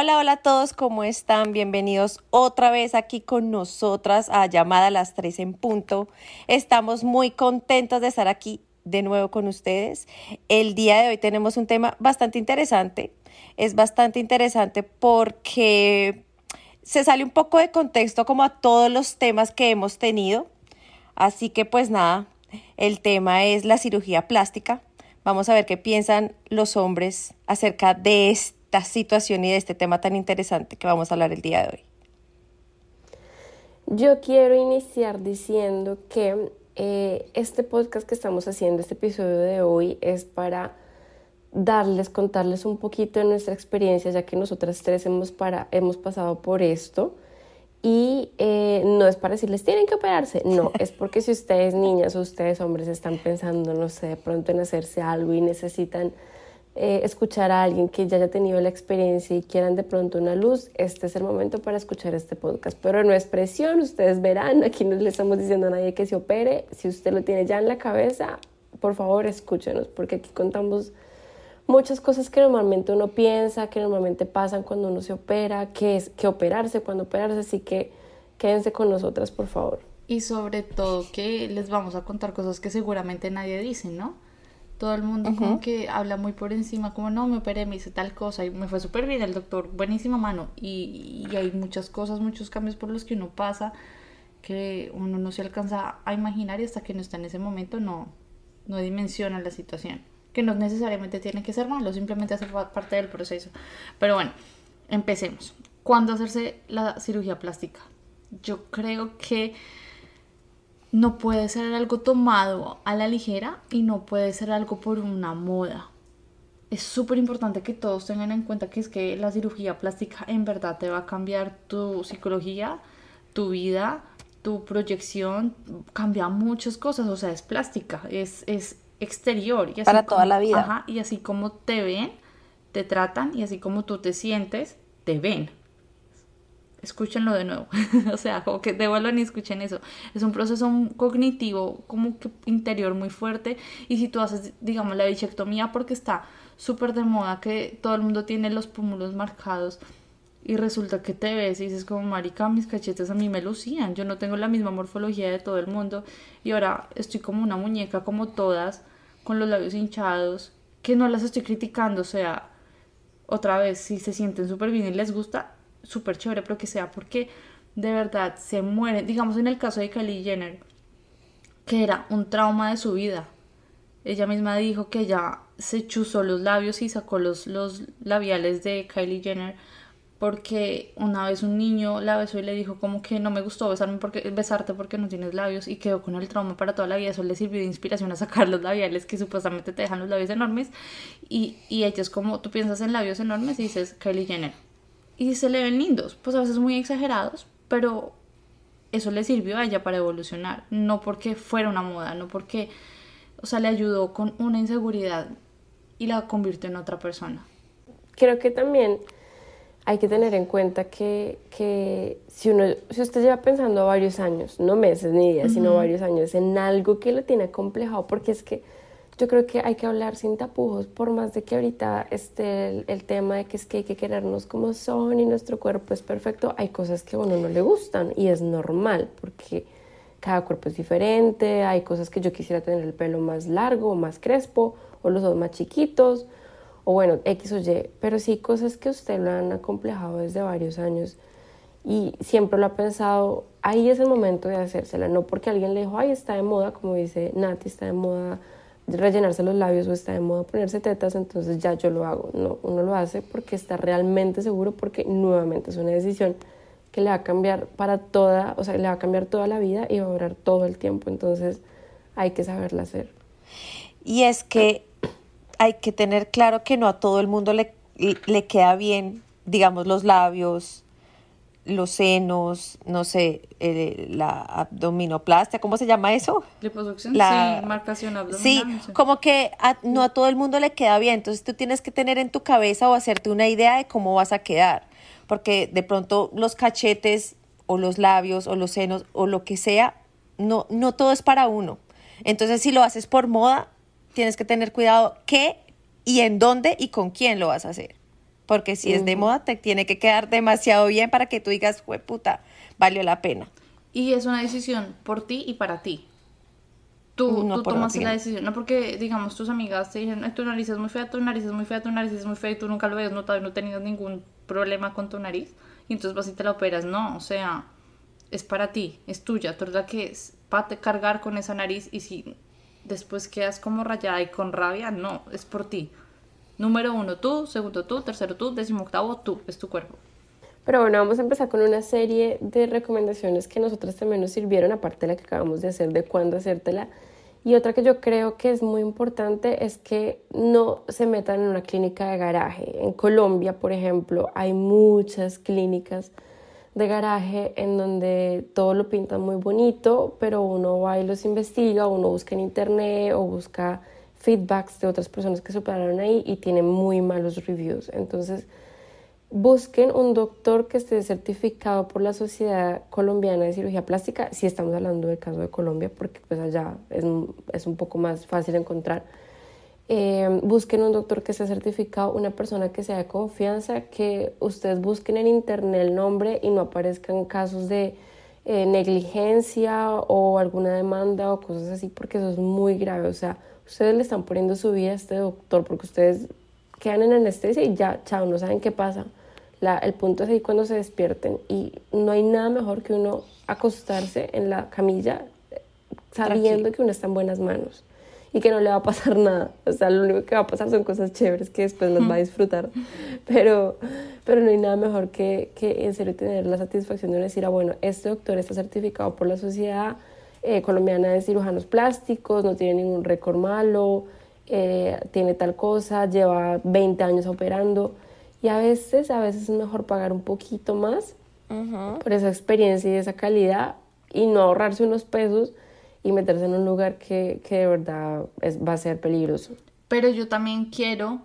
Hola, hola a todos, ¿cómo están? Bienvenidos otra vez aquí con nosotras a Llamada a las 3 en punto. Estamos muy contentos de estar aquí de nuevo con ustedes. El día de hoy tenemos un tema bastante interesante. Es bastante interesante porque se sale un poco de contexto como a todos los temas que hemos tenido. Así que pues nada, el tema es la cirugía plástica. Vamos a ver qué piensan los hombres acerca de este esta situación y de este tema tan interesante que vamos a hablar el día de hoy? Yo quiero iniciar diciendo que eh, este podcast que estamos haciendo, este episodio de hoy, es para darles, contarles un poquito de nuestra experiencia, ya que nosotras tres hemos, para, hemos pasado por esto. Y eh, no es para decirles tienen que operarse, no, es porque si ustedes niñas o ustedes hombres están pensando, no sé, de pronto en hacerse algo y necesitan eh, escuchar a alguien que ya haya tenido la experiencia y quieran de pronto una luz, este es el momento para escuchar este podcast. Pero no es presión, ustedes verán, aquí no le estamos diciendo a nadie que se opere. Si usted lo tiene ya en la cabeza, por favor escúchenos, porque aquí contamos muchas cosas que normalmente uno piensa, que normalmente pasan cuando uno se opera, que es que operarse cuando operarse, así que quédense con nosotras, por favor. Y sobre todo que les vamos a contar cosas que seguramente nadie dice, ¿no? Todo el mundo como que habla muy por encima, como no, me operé, me hice tal cosa y me fue súper bien el doctor, buenísima mano. Y, y, hay muchas cosas, muchos cambios por los que uno pasa que uno no se alcanza a imaginar y hasta que no está en ese momento no, no dimensiona la situación. Que no necesariamente tiene que ser malo, simplemente hace parte del proceso. Pero bueno, empecemos. ¿Cuándo hacerse la cirugía plástica? Yo creo que no puede ser algo tomado a la ligera y no puede ser algo por una moda. Es súper importante que todos tengan en cuenta que es que la cirugía plástica en verdad te va a cambiar tu psicología, tu vida, tu proyección, cambia muchas cosas, o sea, es plástica, es, es exterior. Y Para toda la vida. Ajá, y así como te ven, te tratan y así como tú te sientes, te ven escúchenlo de nuevo. o sea, como que devuelvan y escuchen eso. Es un proceso cognitivo, como que interior muy fuerte. Y si tú haces, digamos, la bichectomía porque está súper de moda, que todo el mundo tiene los pómulos marcados. Y resulta que te ves y dices como, marica, mis cachetes a mí me lucían. Yo no tengo la misma morfología de todo el mundo. Y ahora estoy como una muñeca, como todas, con los labios hinchados, que no las estoy criticando. O sea, otra vez, si se sienten súper bien y les gusta, súper chévere, pero que sea porque de verdad se mueren. Digamos en el caso de Kylie Jenner, que era un trauma de su vida. Ella misma dijo que ella se chuzó los labios y sacó los, los labiales de Kylie Jenner porque una vez un niño la besó y le dijo como que no me gustó besarme porque, besarte porque no tienes labios y quedó con el trauma para toda la vida. Eso le sirvió de inspiración a sacar los labiales que supuestamente te dejan los labios enormes. Y, y ella es como, tú piensas en labios enormes y dices Kylie Jenner y se le ven lindos, pues a veces muy exagerados, pero eso le sirvió a ella para evolucionar, no porque fuera una moda, no porque, o sea, le ayudó con una inseguridad y la convirtió en otra persona. Creo que también hay que tener en cuenta que, que si, uno, si usted lleva pensando varios años, no meses ni días, sino varios años, en algo que lo tiene complejado, porque es que yo creo que hay que hablar sin tapujos, por más de que ahorita esté el, tema de que es que hay que querernos como son y nuestro cuerpo es perfecto, hay cosas que a uno no le gustan y es normal porque cada cuerpo es diferente, hay cosas que yo quisiera tener el pelo más largo o más crespo o los ojos más chiquitos o bueno, X o Y, pero sí cosas que usted lo han acomplejado desde varios años y siempre lo ha pensado, ahí es el momento de hacérsela, no porque alguien le dijo, ay, está de moda, como dice Nati, está de moda rellenarse los labios o está de moda ponerse tetas, entonces ya yo lo hago. No, uno lo hace porque está realmente seguro, porque nuevamente es una decisión que le va a cambiar para toda, o sea, le va a cambiar toda la vida y va a durar todo el tiempo, entonces hay que saberla hacer. Y es que hay que tener claro que no a todo el mundo le, le queda bien digamos, los labios, los senos, no sé, eh, la abdominoplastia, ¿cómo se llama eso? Liposucción, La- sí, marcación abdominal. Sí, como que a- no a todo el mundo le queda bien, entonces tú tienes que tener en tu cabeza o hacerte una idea de cómo vas a quedar, porque de pronto los cachetes o los labios o los senos o lo que sea, no, no todo es para uno. Entonces si lo haces por moda, tienes que tener cuidado qué y en dónde y con quién lo vas a hacer. Porque si es de moda, te tiene que quedar demasiado bien para que tú digas, fue puta, valió la pena. Y es una decisión por ti y para ti. Tú, No tú la decisión, no porque, digamos, tus amigas te dicen, "Ay, tu nariz es muy fea, tu nariz es muy fea, tu nariz es muy fea, y tú nunca lo habías notado y no tenías ningún problema con tu nariz, y entonces vas y te la operas. No, o sea, es para ti, es tuya, tú eres la que es para cargar con esa nariz, y si después quedas como rayada y con rabia, no, es por ti. Número uno tú, segundo tú, tercero tú, décimo octavo tú, es tu cuerpo. Pero bueno, vamos a empezar con una serie de recomendaciones que nosotras también nos sirvieron, aparte de la que acabamos de hacer, de cuándo hacértela. Y otra que yo creo que es muy importante es que no se metan en una clínica de garaje. En Colombia, por ejemplo, hay muchas clínicas de garaje en donde todo lo pintan muy bonito, pero uno va y los investiga, uno busca en internet o busca feedbacks de otras personas que se operaron ahí y tienen muy malos reviews. Entonces, busquen un doctor que esté certificado por la Sociedad Colombiana de Cirugía Plástica, si estamos hablando del caso de Colombia, porque pues allá es, es un poco más fácil encontrar. Eh, busquen un doctor que esté certificado, una persona que sea de confianza, que ustedes busquen en internet el nombre y no aparezcan casos de eh, negligencia o alguna demanda o cosas así, porque eso es muy grave. O sea, ustedes le están poniendo su vida a este doctor porque ustedes quedan en anestesia y ya, chao, no saben qué pasa. La- el punto es ahí cuando se despierten y no hay nada mejor que uno acostarse en la camilla eh, sabiendo Tranquilo. que uno está en buenas manos y que no le va a pasar nada. O sea, lo único que va a pasar son cosas chéveres que después las va a disfrutar. Pero, pero no hay nada mejor que, que en serio tener la satisfacción de decir, ah, bueno, este doctor está certificado por la Sociedad eh, Colombiana de Cirujanos Plásticos, no tiene ningún récord malo, eh, tiene tal cosa, lleva 20 años operando. Y a veces, a veces es mejor pagar un poquito más por esa experiencia y esa calidad y no ahorrarse unos pesos y meterse en un lugar que, que de verdad es- va a ser peligroso. Pero yo también quiero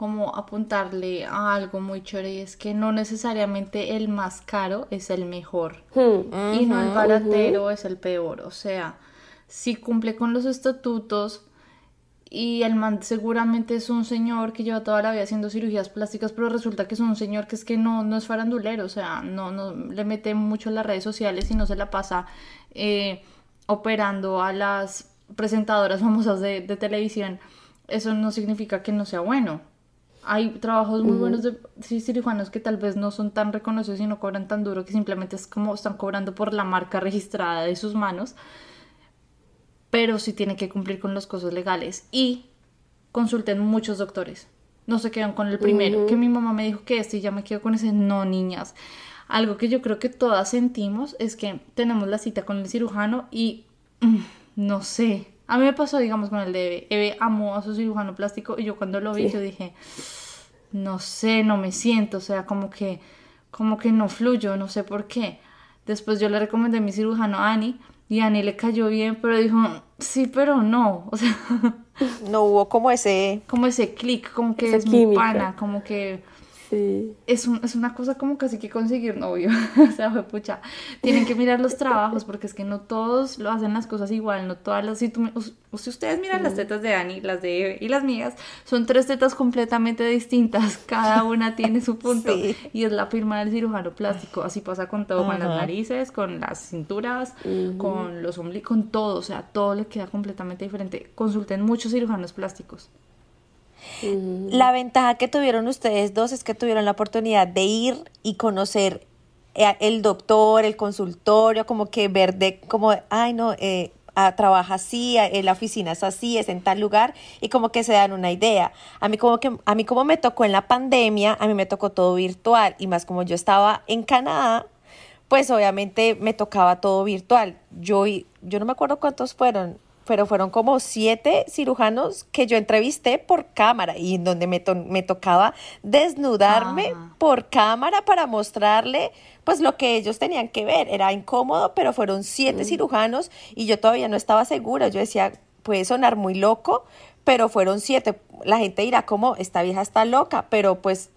como apuntarle a algo muy chévere y es que no necesariamente el más caro es el mejor Hmm. y no el baratero es el peor. O sea, si cumple con los estatutos y el man seguramente es un señor que lleva toda la vida haciendo cirugías plásticas, pero resulta que es un señor que es que no, no es farandulero, o sea, no, no le mete mucho en las redes sociales y no se la pasa eh, operando a las presentadoras famosas de, de televisión. Eso no significa que no sea bueno. Hay trabajos muy buenos de sí, cirujanos que tal vez no son tan reconocidos y no cobran tan duro, que simplemente es como están cobrando por la marca registrada de sus manos pero sí tiene que cumplir con las cosas legales y consulten muchos doctores. No se quedan con el primero, que mi mamá me dijo que este y ya me quedo con ese. No, niñas. Algo que yo creo que todas sentimos es que tenemos la cita con el cirujano y mm, no sé. A mí me pasó, digamos, con el de Eve. Eve amó a su cirujano plástico y yo cuando lo vi, Sí. yo dije, no sé, no me siento, o sea, como que, como que no fluyo, no sé por qué. Después yo le recomendé a mi cirujano a Ani y a Ani le cayó bien, pero dijo, sí, pero no, o sea, No hubo como ese... como ese clic, como que es muy química. pana, como que Sí. es, un- es una cosa como casi que conseguir novio, o sea, fue pucha, tienen que mirar los trabajos porque es que no todos lo hacen las cosas igual, no todas las, si, tú si ustedes miran las tetas de Ani, las de Eve y las mías, son tres tetas completamente distintas, cada una tiene su punto. Sí. y es la firma del cirujano plástico, así pasa con todo, con las narices, con las cinturas, con los ombligos, con todo, o sea, todo le queda completamente diferente, consulten muchos cirujanos plásticos. La ventaja que tuvieron ustedes dos es que tuvieron la oportunidad de ir y conocer eh, el doctor, el consultorio, como que ver de, como, ay no, eh, ah, trabaja así, eh, la oficina es así, es en tal lugar, y como que se dan una idea. A mí como que, a mí como me tocó en la pandemia, a mí me tocó todo virtual, y más como yo estaba en Canadá, pues obviamente me tocaba todo virtual. Yo, yo no me acuerdo cuántos fueron, pero fueron como siete cirujanos que yo entrevisté por cámara y en donde me, to- me tocaba desnudarme Ajá. por cámara para mostrarle pues lo que ellos tenían que ver. Era incómodo, pero fueron siete cirujanos y yo todavía no estaba segura. Yo decía, puede sonar muy loco, pero fueron siete. La gente dirá como, esta vieja está loca, pero pues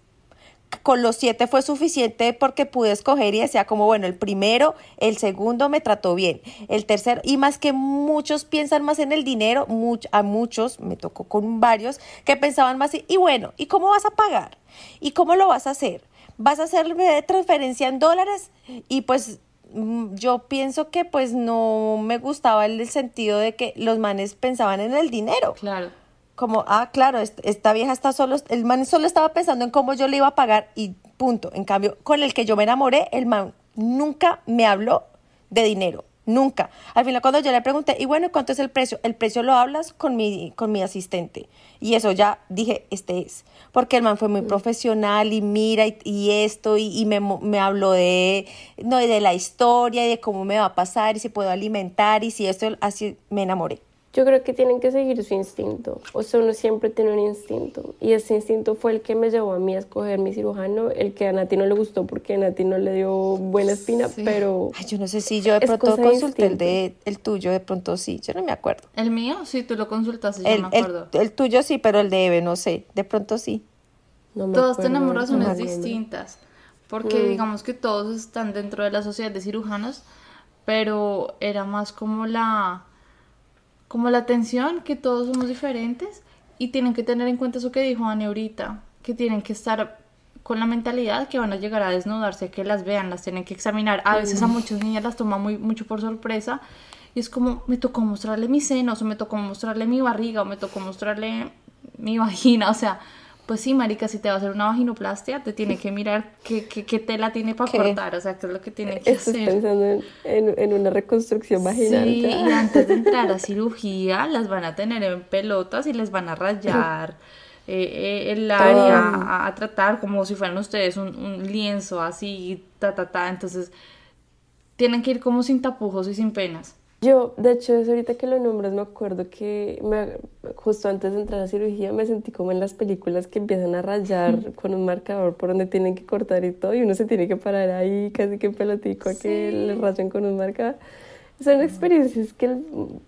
con los siete fue suficiente porque pude escoger y decía como, bueno, el primero, el segundo me trató bien, el tercero, y más que muchos piensan más en el dinero, much- a muchos, me tocó con varios, que pensaban más, y, y bueno, ¿y cómo vas a pagar? ¿Y cómo lo vas a hacer? ¿Vas a hacerme transferencia en dólares? Y pues mm, yo pienso que pues no me gustaba el sentido de que los manes pensaban en el dinero Claro. Como, ah, claro, est- esta vieja está solo, el man solo estaba pensando en cómo yo le iba a pagar y punto. En cambio, con el que yo me enamoré, el man nunca me habló de dinero, nunca. Al final cuando yo le pregunté, y bueno, ¿cuánto es el precio? El precio lo hablas con mi, con mi asistente. Y eso ya dije, este es. Porque el man fue muy profesional y mira y, y esto, y, y me, me habló de, no, de la historia y de cómo me va a pasar y si puedo alimentar y si esto, así me enamoré. Yo creo que tienen que seguir su instinto. O sea, uno siempre tiene un instinto. Y ese instinto fue el que me llevó a mí a escoger mi cirujano, el que a Nati no le gustó porque a Nati no le dio buena espina, Sí. pero Ay, yo no sé si yo de pronto consulté el de el tuyo, de pronto sí, yo no me acuerdo. El mío, sí, tú lo consultaste, yo El, me el, acuerdo. el tuyo sí, pero el de Eve no sé, de pronto sí. no me Todos acuerdo tenemos razones nombre. distintas, porque Mm. digamos que todos están dentro de la sociedad de cirujanos, pero era más como la como la atención que todos somos diferentes y tienen que tener en cuenta eso que dijo Anne ahorita, que tienen que estar con la mentalidad que van a llegar a desnudarse, que las vean, las tienen que examinar. A veces a muchas niñas las toma muy mucho por sorpresa y es como me tocó mostrarle mis senos o me tocó mostrarle mi barriga o me tocó mostrarle mi vagina, o sea, pues sí, marica, si te va a hacer una vaginoplastia, te tiene que mirar qué, qué, qué tela tiene para ¿Qué? cortar, o sea, qué es lo que tiene que Estás hacer. pensando en, en- en una reconstrucción vaginal. Sí, y antes de entrar a cirugía, las van a tener en pelotas y les van a rayar eh, eh, el área a, a tratar como si fueran ustedes un, un lienzo así, ta, ta, ta. Entonces, tienen que ir como sin tapujos y sin penas. Yo, de hecho, es ahorita que lo nombras, me acuerdo que me- justo antes de entrar a cirugía me sentí como en las películas que empiezan a rayar con un marcador por donde tienen que cortar y todo, y uno se tiene que parar ahí casi que pelotico a que le rayen con un marcador. Son experiencias que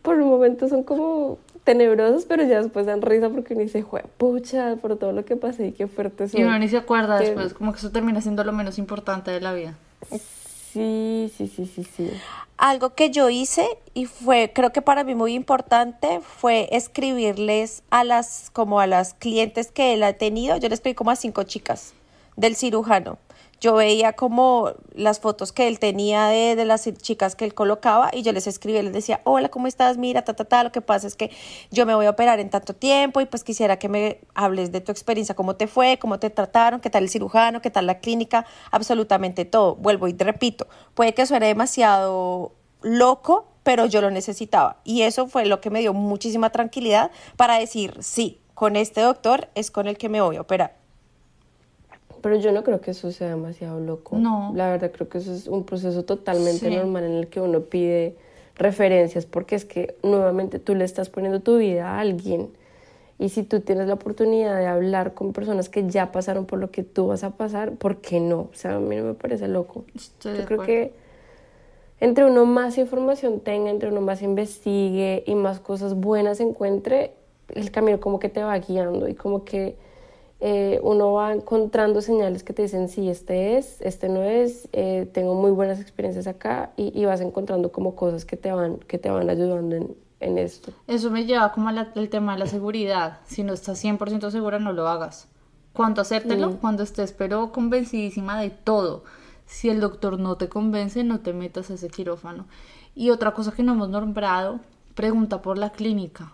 por un momento son como tenebrosas, pero ya después dan risa porque uno dice, "Jue pucha, por todo lo que pasé y qué fuerte soy. Y uno ni se acuerda Que- después, como que eso termina siendo lo menos importante de la vida. Sí, sí, sí, sí, sí. Algo que yo hice y fue, creo que para mí muy importante, fue escribirles a las, como a las clientes que él ha tenido, yo le escribí como a cinco chicas del cirujano. Yo veía como las fotos que él tenía de, de las chicas que él colocaba y yo les escribía, les decía, hola, ¿cómo estás? Mira, ta, ta, ta, lo que pasa es que yo me voy a operar en tanto tiempo y pues quisiera que me hables de tu experiencia, cómo te fue, cómo te trataron, qué tal el cirujano, qué tal la clínica, absolutamente todo. Vuelvo y te repito, puede que suene demasiado loco, pero yo lo necesitaba y eso fue lo que me dio muchísima tranquilidad para decir, sí, con este doctor es con el que me voy a operar. Pero yo no creo que eso sea demasiado loco. No. La verdad creo que eso es un proceso totalmente Sí. normal en el que uno pide referencias porque es que nuevamente tú le estás poniendo tu vida a alguien y si tú tienes la oportunidad de hablar con personas que ya pasaron por lo que tú vas a pasar, ¿por qué no? O sea, a mí no me parece loco. Estoy de Yo creo acuerdo. que entre uno más información tenga, entre uno más investigue y más cosas buenas encuentre, el camino como que te va guiando y como que eh, uno va encontrando señales que te dicen, sí, este es, este no es, eh, tengo muy buenas experiencias acá y, y vas encontrando como cosas que te van, que te van ayudando en, en esto. Eso me lleva como al tema de la seguridad. Si no estás 100% segura, no lo hagas. ¿Cuándo hacértelo? Cuando estés pero convencidísima de todo. Si el doctor no te convence, no te metas a ese quirófano. Y otra cosa que no hemos nombrado, pregunta por la clínica.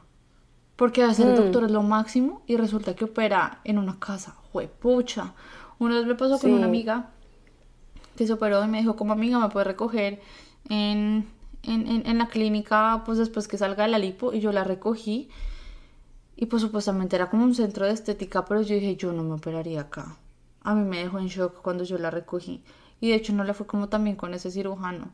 Porque a veces el doctor es lo máximo y resulta que opera en una casa. Juepucha. Una vez me pasó con una amiga que se operó y me dijo, como amiga, me puede recoger en, en, en, en la clínica, pues después que salga de la lipo, y yo la recogí. Y pues supuestamente era como un centro de estética, pero yo dije, yo no me operaría acá. A mí me dejó en shock cuando yo la recogí. Y de hecho no le fue como también con ese cirujano.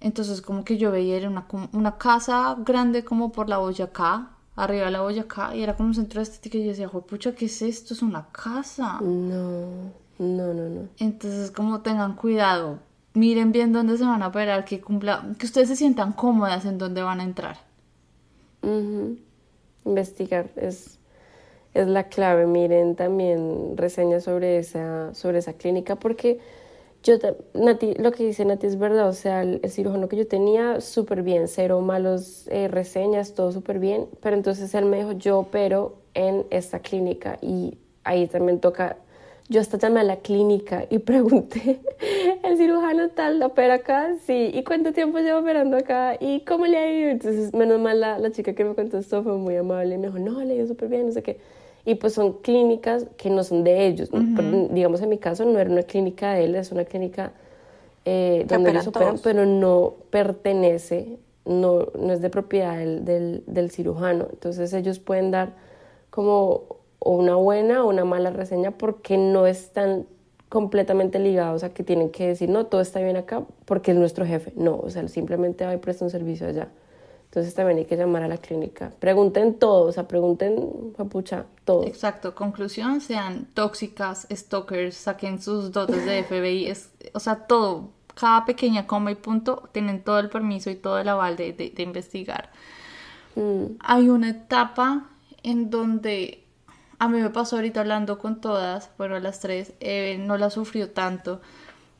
Entonces como que yo veía era una, una casa grande como por la Boyacá, arriba de la Boyacá, y era como un centro de estética y yo decía, pucha, ¿qué es esto? Es una casa. No, no, no, no. Entonces como tengan cuidado, miren bien dónde se van a operar, que cumpla, que ustedes se sientan cómodas en dónde van a entrar. Investigar es, es la clave. Miren también reseñas sobre esa, sobre esa clínica porque yo, Nati, lo que dice Nati es verdad, o sea, el, el cirujano que yo tenía, súper bien, cero malos eh, reseñas, todo súper bien, pero entonces él me dijo, yo opero en esta clínica y ahí también toca, yo hasta llamé a la clínica y pregunté, ¿el cirujano tal opera acá? Sí, ¿y cuánto tiempo lleva operando acá? ¿Y cómo le ha ido? Entonces, menos mal la, la chica que me contestó fue muy amable y me dijo, no, le ha ido súper bien, no sé qué. Y pues son clínicas que no son de ellos. ¿no? Pero, digamos, en mi caso no era una clínica de él, es una clínica eh, donde ellos operan, pero no pertenece, no, no es de propiedad del, del, del cirujano. Entonces ellos pueden dar como o una buena o una mala reseña porque no están completamente ligados a que tienen que decir, no, todo está bien acá porque es nuestro jefe. No, o sea, simplemente va y presta un servicio allá. Entonces también hay que llamar a la clínica. Pregunten todo, o sea, pregunten, papucha, todo. Exacto, conclusión, sean tóxicas, stalkers, saquen sus dotes de FBI, es, o sea, todo, cada pequeña coma y punto, tienen todo el permiso y todo el aval de, de- de investigar. Mm, Hay una etapa en donde a mí me pasó ahorita hablando con todas, bueno, las tres, eh, no la sufrió tanto,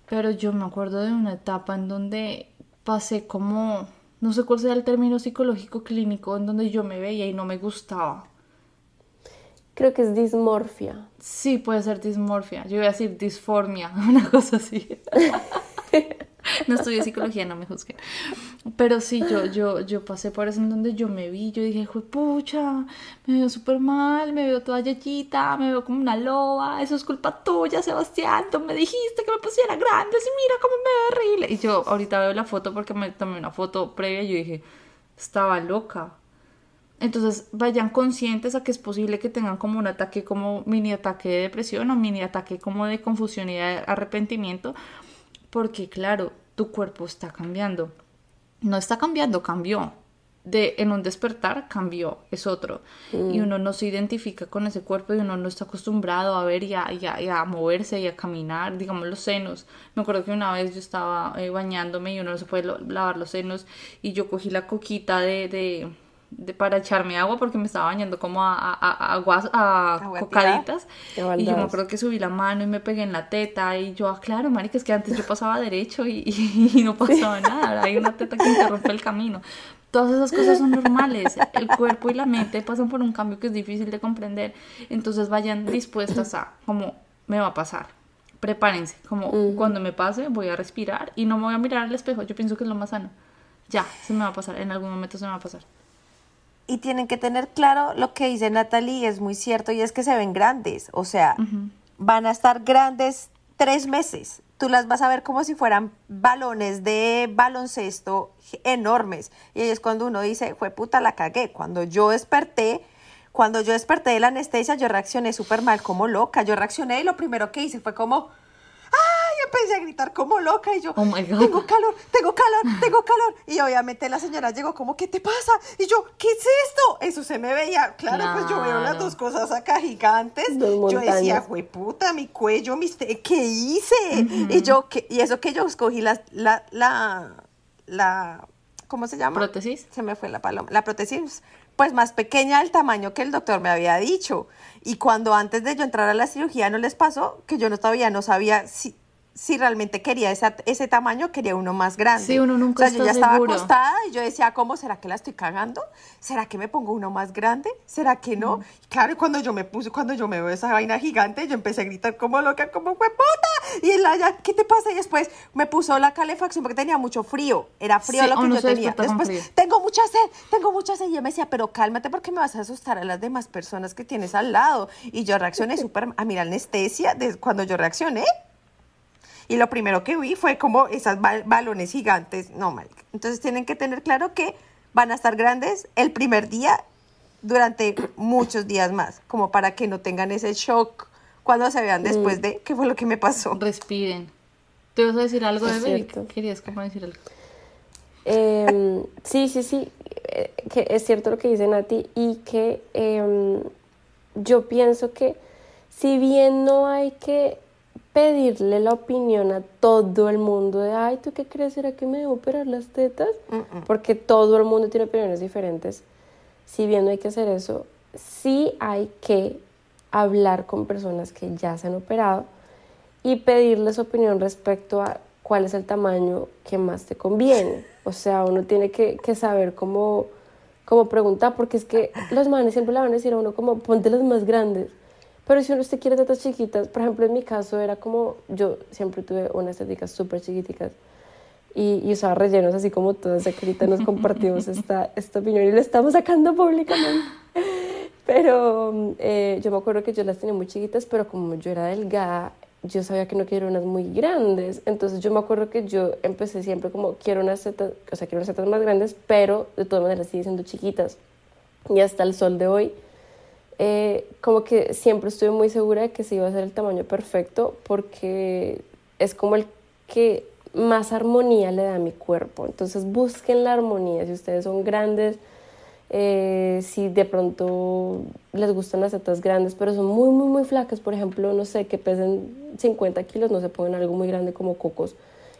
pero yo me acuerdo de una etapa en donde pasé como, no sé cuál sea el término psicológico clínico, en donde yo me veía y no me gustaba. Creo que es dismorfia. Sí, puede ser dismorfia. Yo iba a decir disformia, una cosa así. No estudié psicología, no me juzguen. Pero sí, yo, yo, yo pasé por eso en donde yo me vi. Yo dije, "Jue pucha, me veo súper mal, me veo toda yayita, me veo como una loba. Eso es culpa tuya, Sebastián. Tú me dijiste que me pusiera grandes y mira cómo me veo horrible. Y yo ahorita veo la foto porque me tomé una foto previa y yo dije, estaba loca. Entonces vayan conscientes a que es posible que tengan como un ataque, como mini ataque de depresión o mini ataque como de confusión y de arrepentimiento, porque claro, tu cuerpo está cambiando. No está cambiando, cambió. De, en un despertar cambió, es otro. Y uno no se identifica con ese cuerpo y uno no está acostumbrado a ver y a, y a- y a moverse y a caminar, digamos los senos. Me acuerdo que una vez yo estaba eh, bañándome y uno no se puede lavar los senos y yo cogí la coquita de, de, de- para echarme agua porque me estaba bañando como a, a, a, a aguas- a cocaditas y yo me acuerdo que subí la mano y me pegué en la teta y yo, ah, claro, marica, es que antes yo pasaba derecho y, y no pasaba nada, ahora hay una teta que interrumpe el camino. Todas esas cosas son normales. El cuerpo y la mente pasan por un cambio que es difícil de comprender. Entonces vayan dispuestas a, como, me va a pasar. Prepárense, como cuando me pase voy a respirar y no me voy a mirar al espejo. Yo pienso que es lo más sano. Ya, se me va a pasar, en algún momento se me va a pasar. Y tienen que tener claro lo que dice Natalie, es muy cierto, y es que se ven grandes. O sea, van a estar grandes tres meses. Tú las vas a ver como si fueran balones de baloncesto enormes. Y ahí es cuando uno dice, fue puta, la cagué. Cuando yo desperté, cuando yo desperté de la anestesia, yo reaccioné súper mal, como loca. Yo reaccioné y lo primero que hice fue como, ¡ay! Empecé a gritar como loca y yo, Oh my God. tengo calor, tengo calor, tengo calor. Y obviamente la señora llegó como, ¿qué te pasa? Y yo, ¿qué es esto? Eso se me veía, claro, pues yo veo las Claro. dos cosas acá gigantes. Dos Yo decía, montañas. güey, puta, mi cuello, mis te- ¿qué hice? Y yo, ¿qué? y eso que yo escogí la, la, la, la, ¿cómo se llama? ¿Prótesis? Se me fue la paloma. La prótesis, pues más pequeña del tamaño que el doctor me había dicho. Y cuando antes de yo entrar a la cirugía no les pasó, que yo no todavía no sabía si, si realmente quería ese, ese tamaño, quería uno más grande. Sí, uno nunca o sea, yo está ya estaba seguro. acostada y yo decía, ¿cómo será que la estoy cagando? ¿Será que me pongo uno más grande? ¿Será que no? Y Claro, cuando yo me puse, cuando yo me veo esa vaina gigante, yo empecé a gritar como loca, como fue puta. Y él allá, ¿qué te pasa? Y después me puso la calefacción porque tenía mucho frío. Era frío Sí, lo que yo tenía. Después, tengo mucha sed, tengo mucha sed. Y yo me decía, pero cálmate porque me vas a asustar a las demás personas que tienes al lado. Y yo reaccioné súper, a la anestesia, de, cuando yo reaccioné, y lo primero que vi fue como esas bal- balones gigantes. No, marica. Entonces tienen que tener claro que van a estar grandes el primer día durante muchos días más, como para que no tengan ese shock cuando se vean después de qué fue lo que me pasó. Respiren. ¿Te vas a decir algo, cierto. Querías como decir algo. Em, sí, sí, sí, eh, que es cierto lo que dice Nati y que em, yo pienso que si bien no hay que pedirle la opinión a todo el mundo de, ay, ¿tú qué crees? ¿Será que me debo operar las tetas? Porque todo el mundo tiene opiniones diferentes. Si bien no hay que hacer eso, sí hay que hablar con personas que ya se han operado y pedirles opinión respecto a cuál es el tamaño que más te conviene. O sea, uno tiene que, que saber cómo, cómo preguntar, porque es que los manes siempre le van a decir a uno como, ponte las más grandes. Pero si uno usted quiere tetas chiquitas, por ejemplo, en mi caso era como, yo siempre tuve unas tetas súper chiquiticas y, y, usaba rellenos así como todas. Aquí ahorita nos compartimos esta, esta opinión y lo estamos sacando públicamente. Pero eh, yo me acuerdo que yo las tenía muy chiquitas, pero como yo era delgada, yo sabía que no quería unas muy grandes. Entonces yo me acuerdo que yo empecé siempre como, quiero unas tetas, o sea, quiero unas tetas más grandes, pero de todas maneras sigue siendo chiquitas. Y hasta el sol de hoy, eh, como que siempre estuve muy segura de que se iba a ser el tamaño perfecto porque es como el que más armonía le da a mi cuerpo. Entonces busquen la armonía. Si ustedes son grandes, eh, si de pronto les gustan las tetas grandes, pero son muy, muy, muy flacas, por ejemplo, no sé, que pesen 50 kilos, no se pongan algo muy grande como cocos.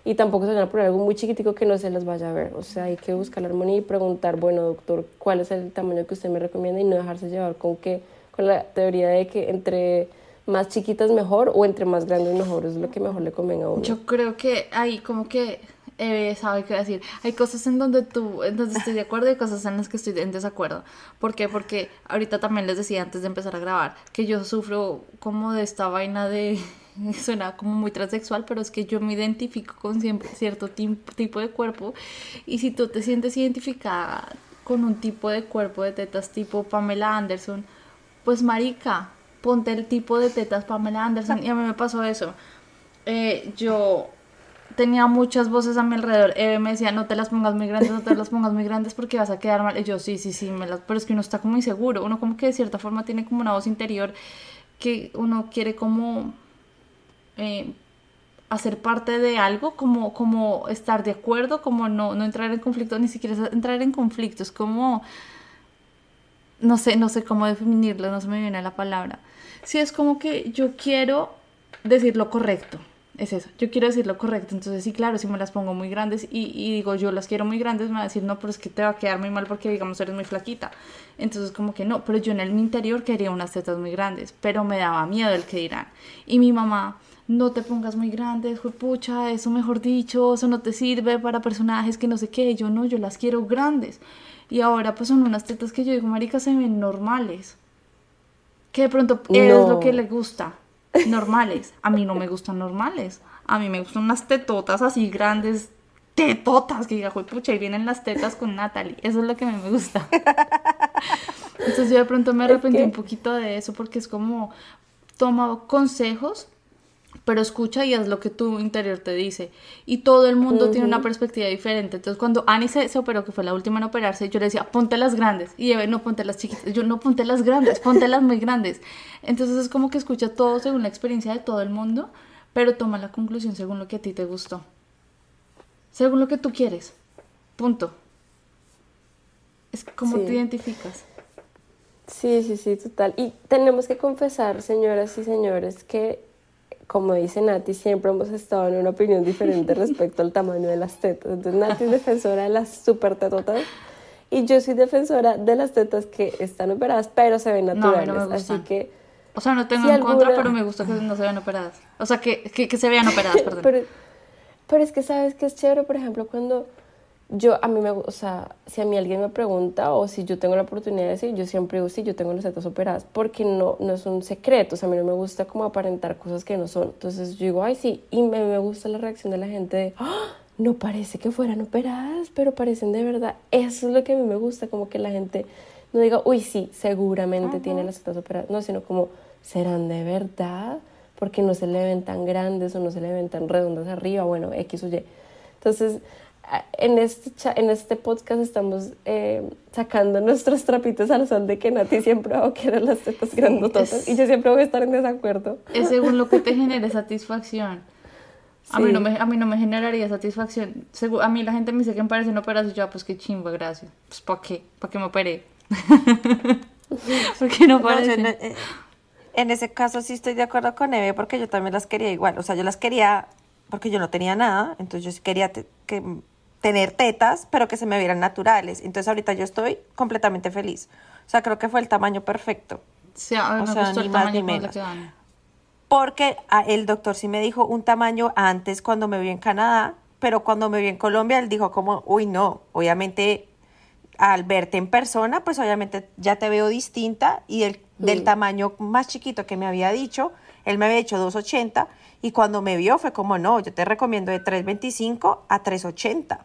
Y tampoco se van algo muy chiquitico que no se les vaya a ver. O sea, hay que buscar la armonía y preguntar, bueno, doctor, ¿cuál es el tamaño que usted me recomienda? Y no dejarse llevar con, que, con la teoría de que entre más chiquitas mejor o entre más grandes mejor, es lo que mejor le convenga a uno. Yo creo que ahí como que eh, sabe qué decir. Hay cosas en donde tú, en donde estoy de acuerdo y cosas en las que estoy en desacuerdo. ¿Por qué? Porque ahorita también les decía antes de empezar a grabar que yo sufro como de esta vaina de suena como muy transexual, pero es que yo me identifico con cierto tipo de cuerpo y si tú te sientes identificada con un tipo de cuerpo de tetas tipo Pamela Anderson, pues marica, ponte el tipo de tetas Pamela Anderson y a mí me pasó eso. Eh, yo tenía muchas voces a mi alrededor. Eve me decía, no te las pongas muy grandes, no te las pongas muy grandes porque vas a quedar mal. Y yo, sí, sí, sí, me las... pero es que uno está como inseguro. Uno como que de cierta forma tiene como una voz interior que uno quiere como eh, hacer parte de algo, como, como estar de acuerdo, como no, no entrar en conflicto, ni siquiera entrar en conflictos, como... No sé, no sé cómo definirlo, no se me viene la palabra. Sí, es como que yo quiero decir lo correcto es eso, yo quiero decir lo correcto, entonces sí, claro, si me las pongo muy grandes y, digo yo las quiero muy grandes, me va a decir, no, pero es que te va a quedar muy mal porque digamos eres muy flaquita, entonces como que no, pero yo en el interior quería unas tetas muy grandes, pero me daba miedo el que dirán, y mi mamá, no te pongas muy grandes, pucha, eso mejor dicho, eso no te sirve para personajes que no sé qué, yo no, yo las quiero grandes, y ahora pues son unas tetas que yo digo, marica, se ven normales, que de pronto es lo que le gusta, normales. A mí no me gustan normales. A mí me gustan unas tetotas así grandes, tetotas, que diga, pucha, y vienen las tetas con Natalie. Eso es lo que a mí me gusta. Entonces yo de pronto me arrepentí un poquito de eso porque es como toma consejos pero escucha y haz lo que tu interior te dice. Y todo el mundo tiene una perspectiva diferente. Entonces, cuando Annie se, operó, que fue la última en operarse, yo le decía, ponte las grandes. Y Eve, no, ponte las chiquitas. Yo, no, ponte las grandes, ponte las muy grandes. Entonces, es como que escucha todo según la experiencia de todo el mundo, pero toma la conclusión según lo que a ti te gustó. Según lo que tú quieres. Punto. Es como te identificas. Sí, sí, sí, total. Y tenemos que confesar, señoras y señores, que como dice Nati, siempre hemos estado en una opinión diferente respecto al tamaño de las tetas. Entonces Nati es defensora de las super tetotas y yo soy defensora de las tetas que están operadas pero se ven naturales. No, no me Así que... O sea, no tengo en contra, pero me gusta que no se vean operadas. O sea, que, que, que se vean operadas, perdón. pero, pero es que sabes que es chévere, por ejemplo, cuando yo, a mí me, o sea, si a mí alguien me pregunta o si yo tengo la oportunidad de decir, yo siempre digo, sí, yo tengo las tetas operadas, porque no, no es un secreto, o sea, a mí no me gusta como aparentar cosas que no son. Entonces yo digo, ay, sí, y me, me gusta la reacción de la gente de, ¡Ah! no parece que fueran operadas, pero parecen de verdad. Eso es lo que a mí me gusta, como que la gente no diga, uy, sí, seguramente tiene las tetas operadas, no, sino como, ¿serán de verdad? Porque no se le ven tan grandes o no se le ven tan redondas arriba, bueno, X o Y. Entonces, en este, en este podcast estamos eh, sacando nuestros trapitos al sol de que Nati siempre va a querer las tetas grandototas y yo siempre voy a estar en desacuerdo. Es según lo que te genere satisfacción. A, mí no me, a mí no me generaría satisfacción. Segu- a mí la gente me dice que me parece una operación. y Yo, ah, pues qué chimba, gracias. Pues ¿para qué? ¿Para qué me operé? ¿Por qué no No, en, eh, en ese caso sí estoy de acuerdo con Eve porque yo también las quería igual. O sea, yo las quería porque yo no tenía nada, entonces yo sí quería que, tener tetas, pero que se me vieran naturales. Entonces ahorita yo estoy completamente feliz. O sea, creo que fue el tamaño perfecto. Sí, a mí o me sea, gustó ni el más ni menos. Porque ah, el doctor sí me dijo un tamaño antes cuando me vio en Canadá, pero cuando me vio en Colombia, él dijo como, uy, no, obviamente al verte en persona, pues obviamente ya te veo distinta y el, del tamaño más chiquito que me había dicho, él me había dicho 2,80 y cuando me vio fue como, no, yo te recomiendo de 3,25 a 3,80.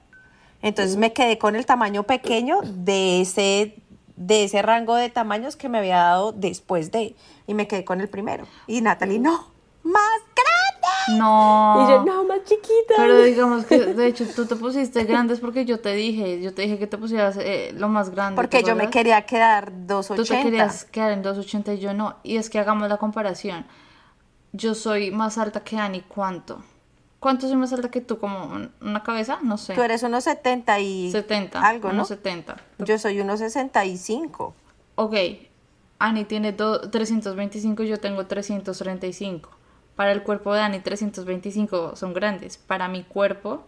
Entonces me quedé con el tamaño pequeño de ese, de ese rango de tamaños que me había dado después de, y me quedé con el primero. Y Natalie, no, más grande. No. Y yo, no, más chiquita. Pero digamos que, de hecho, tú te pusiste grandes porque yo te dije, yo te dije que te pusieras eh, lo más grande. Porque ¿te yo me quería quedar Tú te 2,80. querías quedar en 2.80 y yo no. Y es que hagamos la comparación. Yo soy más alta que Ani, ¿cuánto? ¿Cuánto soy más alta que tú? ¿Como un- una cabeza? No sé. Tú eres unos 70 y 70. algo, ¿no? unos 70. Yo soy unos 65. Ok, Ani tiene do- 325, yo tengo 335. Para el cuerpo de Ani, 325 son grandes. Para mi cuerpo,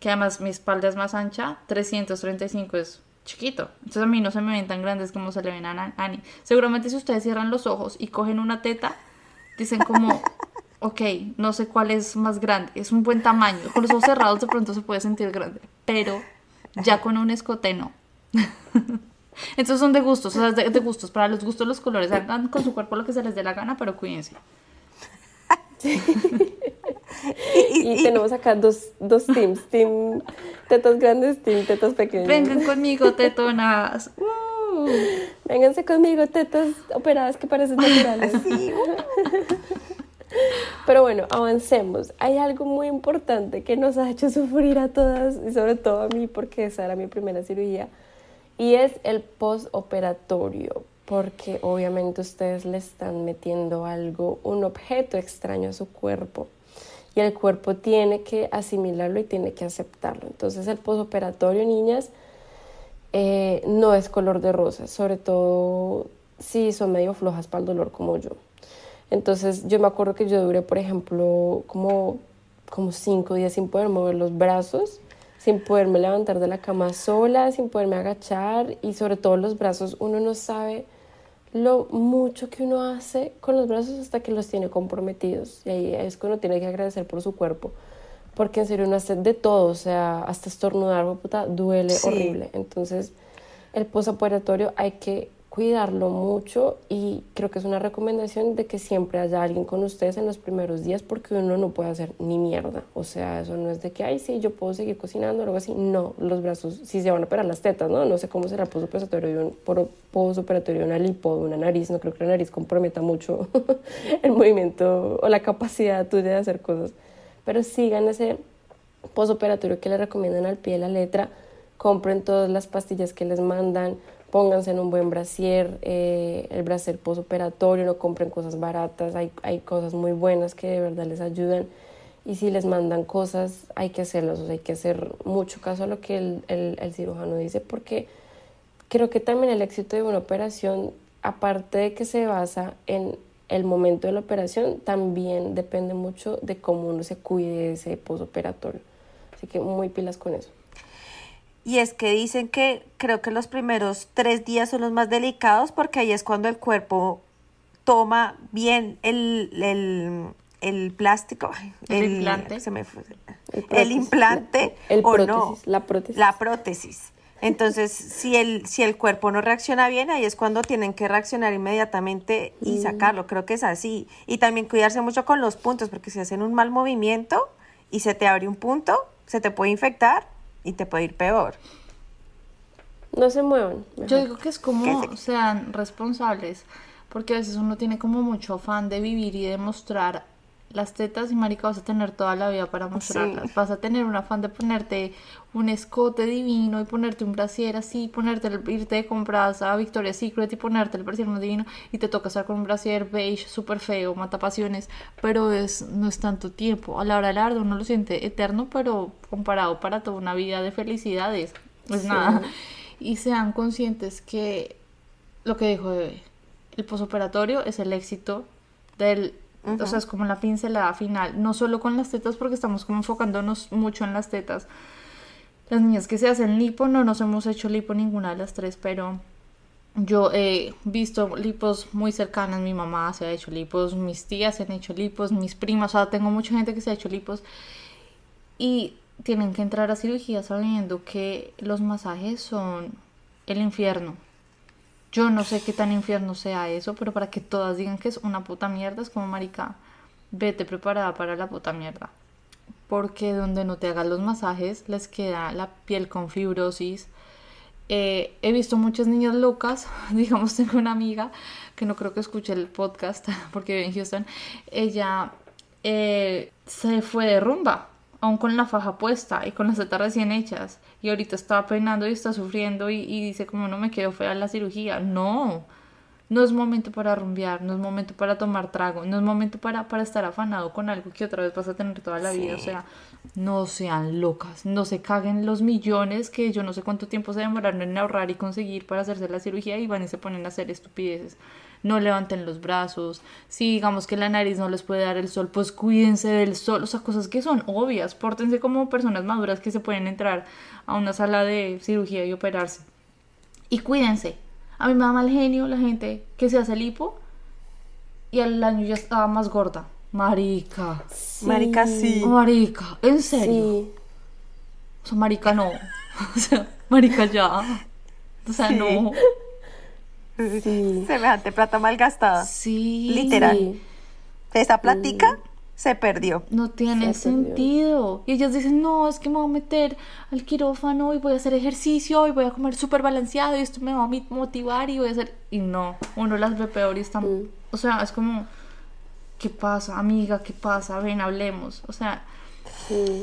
que además mi espalda es más ancha, 335 es chiquito. Entonces a mí no se me ven tan grandes como se le ven a Ani. Seguramente si ustedes cierran los ojos y cogen una teta, dicen como, ok, no sé cuál es más grande. Es un buen tamaño. Con los ojos cerrados de pronto se puede sentir grande. Pero ya con un escote no. Entonces son de gustos, o sea, de, de gustos. Para los gustos los colores hagan con su cuerpo lo que se les dé la gana, pero cuídense. Y tenemos acá dos, dos teams, team tetas grandes, team tetas pequeñas. Vengan conmigo, tetonas. Uh. Vénganse conmigo, tetas operadas que parecen naturales. Pero bueno, avancemos. Hay algo muy importante que nos ha hecho sufrir a todas y sobre todo a mí porque esa era mi primera cirugía y es el postoperatorio porque obviamente ustedes le están metiendo algo, un objeto extraño a su cuerpo y el cuerpo tiene que asimilarlo y tiene que aceptarlo. Entonces el postoperatorio, niñas, eh, no es color de rosa, sobre todo si son medio flojas para el dolor como yo. Entonces yo me acuerdo que yo duré, por ejemplo, como, como cinco días sin poder mover los brazos, sin poderme levantar de la cama sola, sin poderme agachar y sobre todo los brazos, uno no sabe lo mucho que uno hace con los brazos hasta que los tiene comprometidos. Y ahí es cuando tiene que agradecer por su cuerpo. Porque en serio uno hace de todo, o sea, hasta estornudar, puta, duele Sí. horrible. Entonces, el postoperatorio hay que cuidarlo mucho y creo que es una recomendación de que siempre haya alguien con ustedes en los primeros días porque uno no puede hacer ni mierda. O sea, eso no es de que, ay, sí, yo puedo seguir cocinando o algo así. No, los brazos, si se van a operar las tetas, ¿no? No sé cómo será postoperatorio de una lipo, una nariz. No creo que la nariz comprometa mucho el movimiento o la capacidad tuya de hacer cosas. Pero sigan ese postoperatorio que le recomiendan al pie de la letra, compren todas las pastillas que les mandan, pónganse en un buen brasier, eh, el brasier postoperatorio, no compren cosas baratas, hay, hay cosas muy buenas que de verdad les ayudan y si les mandan cosas hay que sea, hay que hacer mucho caso a lo que el, el, cirujano dice porque creo que también el éxito de una operación, aparte de que se basa en el momento de la operación, también depende mucho de cómo uno se cuide de ese postoperatorio. Así que muy pilas con eso. Y es que dicen que creo que los primeros tres días son los más delicados porque ahí es cuando el cuerpo toma bien el, el, el plástico, El implante. se me fue. El implante el o prótesis, no, la prótesis. la prótesis. Entonces, si el, si el cuerpo no reacciona bien, ahí es cuando tienen que reaccionar inmediatamente y sacarlo. Creo que es así. Y también cuidarse mucho con los puntos, porque si hacen un mal movimiento y se te abre un punto, se te puede infectar y te puede ir peor. No se muevan. Yo mejor. digo que es como sean responsables, porque a veces uno tiene como mucho afán de vivir y de mostrar las tetas y marica vas a tener toda la vida para mostrarlas. Vas a tener un afán de ponerte un escote divino y ponerte un brasier así, ponerte el, irte de compras a Victoria's Secret y ponerte el brasier más divino y te toca estar con un brasier beige súper feo, mata pasiones, pero es, no es tanto tiempo. A la hora larga uno lo siente eterno, pero comparado para toda una vida de felicidades, es nada. Y sean conscientes que lo que dijo el posoperatorio es el éxito del o sea, es como la pincelada final, no solo con las tetas, porque estamos como enfocándonos mucho en las tetas. Las niñas que se hacen lipo, no nos hemos hecho lipo ninguna de las tres, pero yo he visto lipos muy cercanas, mi mamá se ha hecho lipos, mis tías se han hecho lipos, mis primas, o sea, tengo mucha gente que se ha hecho lipos y tienen que entrar a cirugía sabiendo que los masajes son el infierno. Yo no sé qué tan infierno sea eso, pero para que todas digan que es una puta mierda, es como marica, vete preparada para la puta mierda. Porque donde no te hagan los masajes les queda la piel con fibrosis. Eh, he visto muchas niñas locas, digamos, tengo una amiga que no creo que escuche el podcast porque vive en Houston, ella eh, se fue de rumba aún con la faja puesta y con las tetas recién hechas y ahorita está penando y está sufriendo y, dice como no me quedo fea la cirugía. No, no es momento para rumbear, no es momento para tomar trago, no es momento para, para estar afanado con algo que otra vez vas a tener toda la vida. O sea, no sean locas, no se caguen los millones que yo no sé cuánto tiempo se demoraron en ahorrar y conseguir para hacerse la cirugía y van y se ponen a hacer estupideces no levanten los brazos, si digamos que la nariz no les puede dar el sol, pues cuídense del sol, o sea, cosas que son obvias, pórtense como personas maduras que se pueden entrar a una sala de cirugía y operarse. Y cuídense. A mí me da mal genio la gente que se hace lipo y al año ya estaba más gorda. Marica. Marica, sí. Marica, ¿en serio? O sea, marica no. o sea, marica ya. O sea, no. Sí. Semejante plata malgastada. Sí. Literal. Esa platica se perdió. No tiene sentido. Y ellas dicen, no, es que me voy a meter al quirófano y voy a hacer ejercicio y voy a comer súper balanceado y esto me va a motivar y voy a hacer... Y no, uno las ve peor y están... Mm. O sea, es como, ¿qué pasa, amiga? ¿Qué pasa? Ven, hablemos. O sea,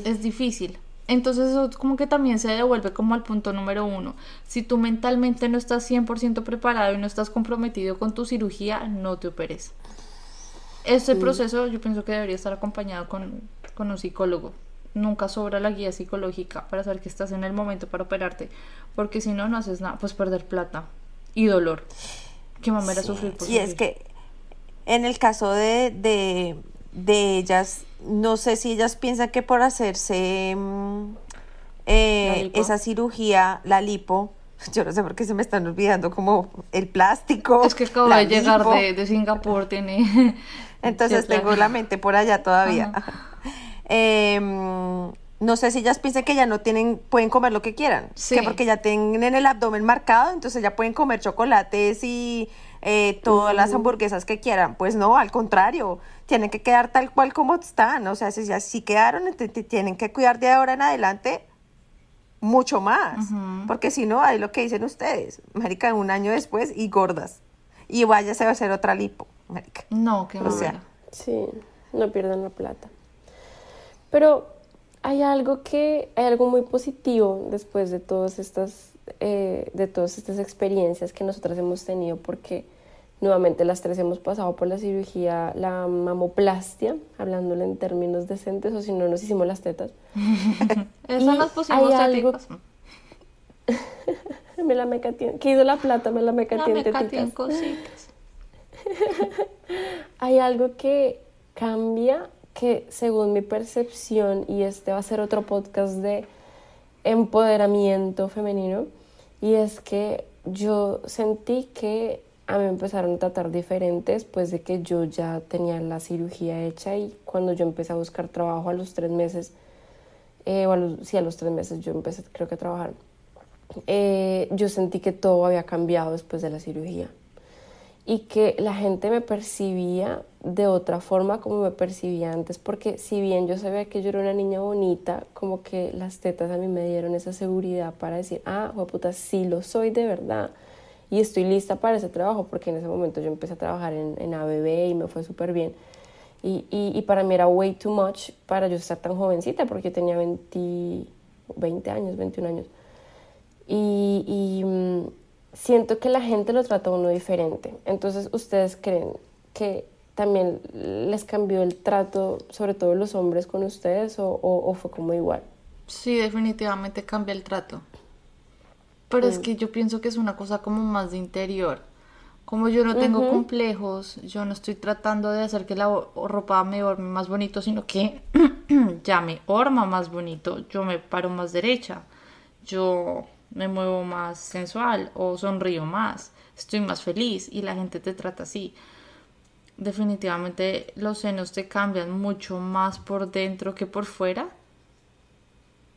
es difícil. Entonces eso como que también se devuelve como al punto número uno. Si tú mentalmente no estás 100% preparado y no estás comprometido con tu cirugía, no te operes. Este proceso yo pienso que debería estar acompañado con, con, un psicólogo. Nunca sobra la guía psicológica para saber que estás en el momento para operarte. Porque si no, no haces nada, pues perder plata y dolor. Qué mamera sufrir por Y es que en el caso de, de, de ellas no sé si ellas piensan que por hacerse mm, eh, esa cirugía, la lipo, yo no sé por qué se me están olvidando como el plástico. Es que acabo de llegar de, Singapur, tiene... Entonces tengo la mente por allá todavía. Em, no sé si ellas piensan que ya no tienen, pueden comer lo que quieran. Que porque ya tienen el abdomen marcado, entonces ya pueden comer chocolates y eh, todas las hamburguesas que quieran. Pues no, al contrario tienen que quedar tal cual como están. O sea, si ya si quedaron, tienen que cuidar de ahora en adelante mucho más. Porque si no, hay lo que dicen ustedes, marica, un año después y gordas. Y vaya a hacer otra lipo, marica. No, que o sea. Sí, no pierdan la plata. Pero hay algo que, hay algo muy positivo después de todas estas, eh, de todas estas experiencias que nosotras hemos tenido, porque Nuevamente las tres hemos pasado por la cirugía, la mamoplastia, hablándolo en términos decentes, o si no nos hicimos las tetas. Eso nos pusimos algo... me la meca ¿Qué hizo la plata? Me la meca La Hay algo que cambia, que según mi percepción, y este va a ser otro podcast de empoderamiento femenino, y es que yo sentí que a mí empezaron a tratar diferentes después de que yo ya tenía la cirugía hecha y cuando yo empecé a buscar trabajo a los tres meses, eh, o a los, sí, a los tres meses yo empecé creo que a trabajar, eh, yo sentí que todo había cambiado después de la cirugía y que la gente me percibía de otra forma como me percibía antes, porque si bien yo sabía que yo era una niña bonita, como que las tetas a mí me dieron esa seguridad para decir, ah, puta, sí lo soy de verdad y estoy lista para ese trabajo porque en ese momento yo empecé a trabajar en, en ABB y me fue súper bien. Y, y, y para mí era way too much para yo estar tan jovencita, porque yo tenía 20, 20 años, 21 años. Y, y mm, siento que la gente lo trata a uno diferente. Entonces, ¿ustedes creen que también les cambió el trato, sobre todo los hombres con ustedes, o, o- o fue como igual? Sí, definitivamente cambia el trato. Pero es que yo pienso que es una cosa como más de interior. Como yo no tengo complejos, yo no estoy tratando de hacer que la ropa me orme más bonito, sino que ya me orma más bonito, yo me paro más derecha, yo me muevo más sensual o sonrío más, estoy más feliz y la gente te trata así. Definitivamente los senos te cambian mucho más por dentro que por fuera.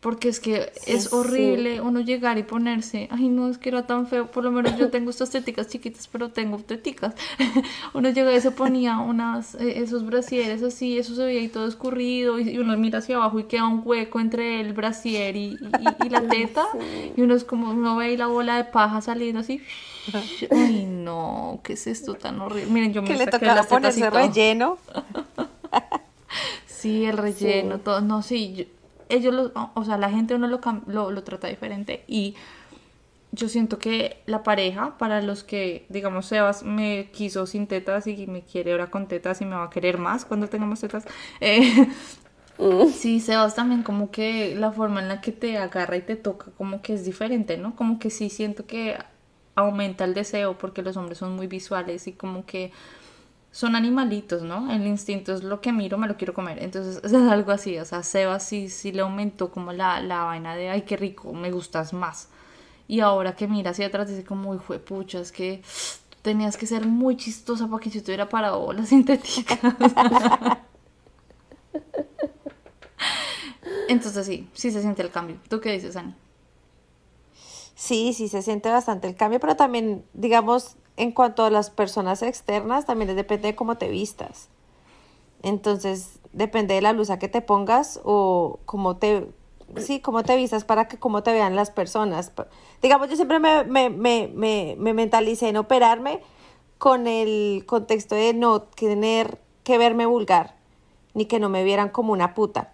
Porque es que es sí. horrible uno llegar y ponerse, ay no, es que era tan feo, por lo menos yo tengo estas teticas chiquitas, pero tengo teticas. uno llega y se ponía unas, eh, esos brasieres así, eso se veía ahí todo escurrido, y, y uno mira hacia abajo y queda un hueco entre el brasier y, y- y la teta, y uno es como, uno ve ahí la bola de paja saliendo así. Ay no, ¿qué es esto tan horrible? Miren, yo me le tocaba y ponerse relleno. Sí, el relleno, todo, no, sí, yo- ellos, lo, o sea, la gente uno lo, lo, lo trata diferente y yo siento que la pareja, para los que, digamos, Sebas me quiso sin tetas y me quiere ahora con tetas y me va a querer más cuando tengamos tetas, eh, sí, Sebas también como que la forma en la que te agarra y te toca como que es diferente, ¿no? Como que sí siento que aumenta el deseo porque los hombres son muy visuales y como que son animalitos, ¿no? El instinto es lo que miro, me lo quiero comer. Entonces es algo así, o sea, Seba sí, sí le aumentó como la, la vaina de, ay, qué rico, me gustas más. Y ahora que mira hacia atrás dice como, uy, fue pucha, es que tenías que ser muy chistosa para que yo te hubiera parado bolas sintéticas. Entonces sí, sí se siente el cambio. ¿Tú qué dices, Ani? Sí, sí, se siente bastante el cambio, pero también, digamos, en cuanto a las personas externas, también depende de cómo te vistas. Entonces, depende de la blusa que te pongas o cómo te, sí, cómo te vistas para que cómo te vean las personas. Digamos, yo siempre me, me, me, me, me mentalicé en operarme con el contexto de no tener que verme vulgar, ni que no me vieran como una puta.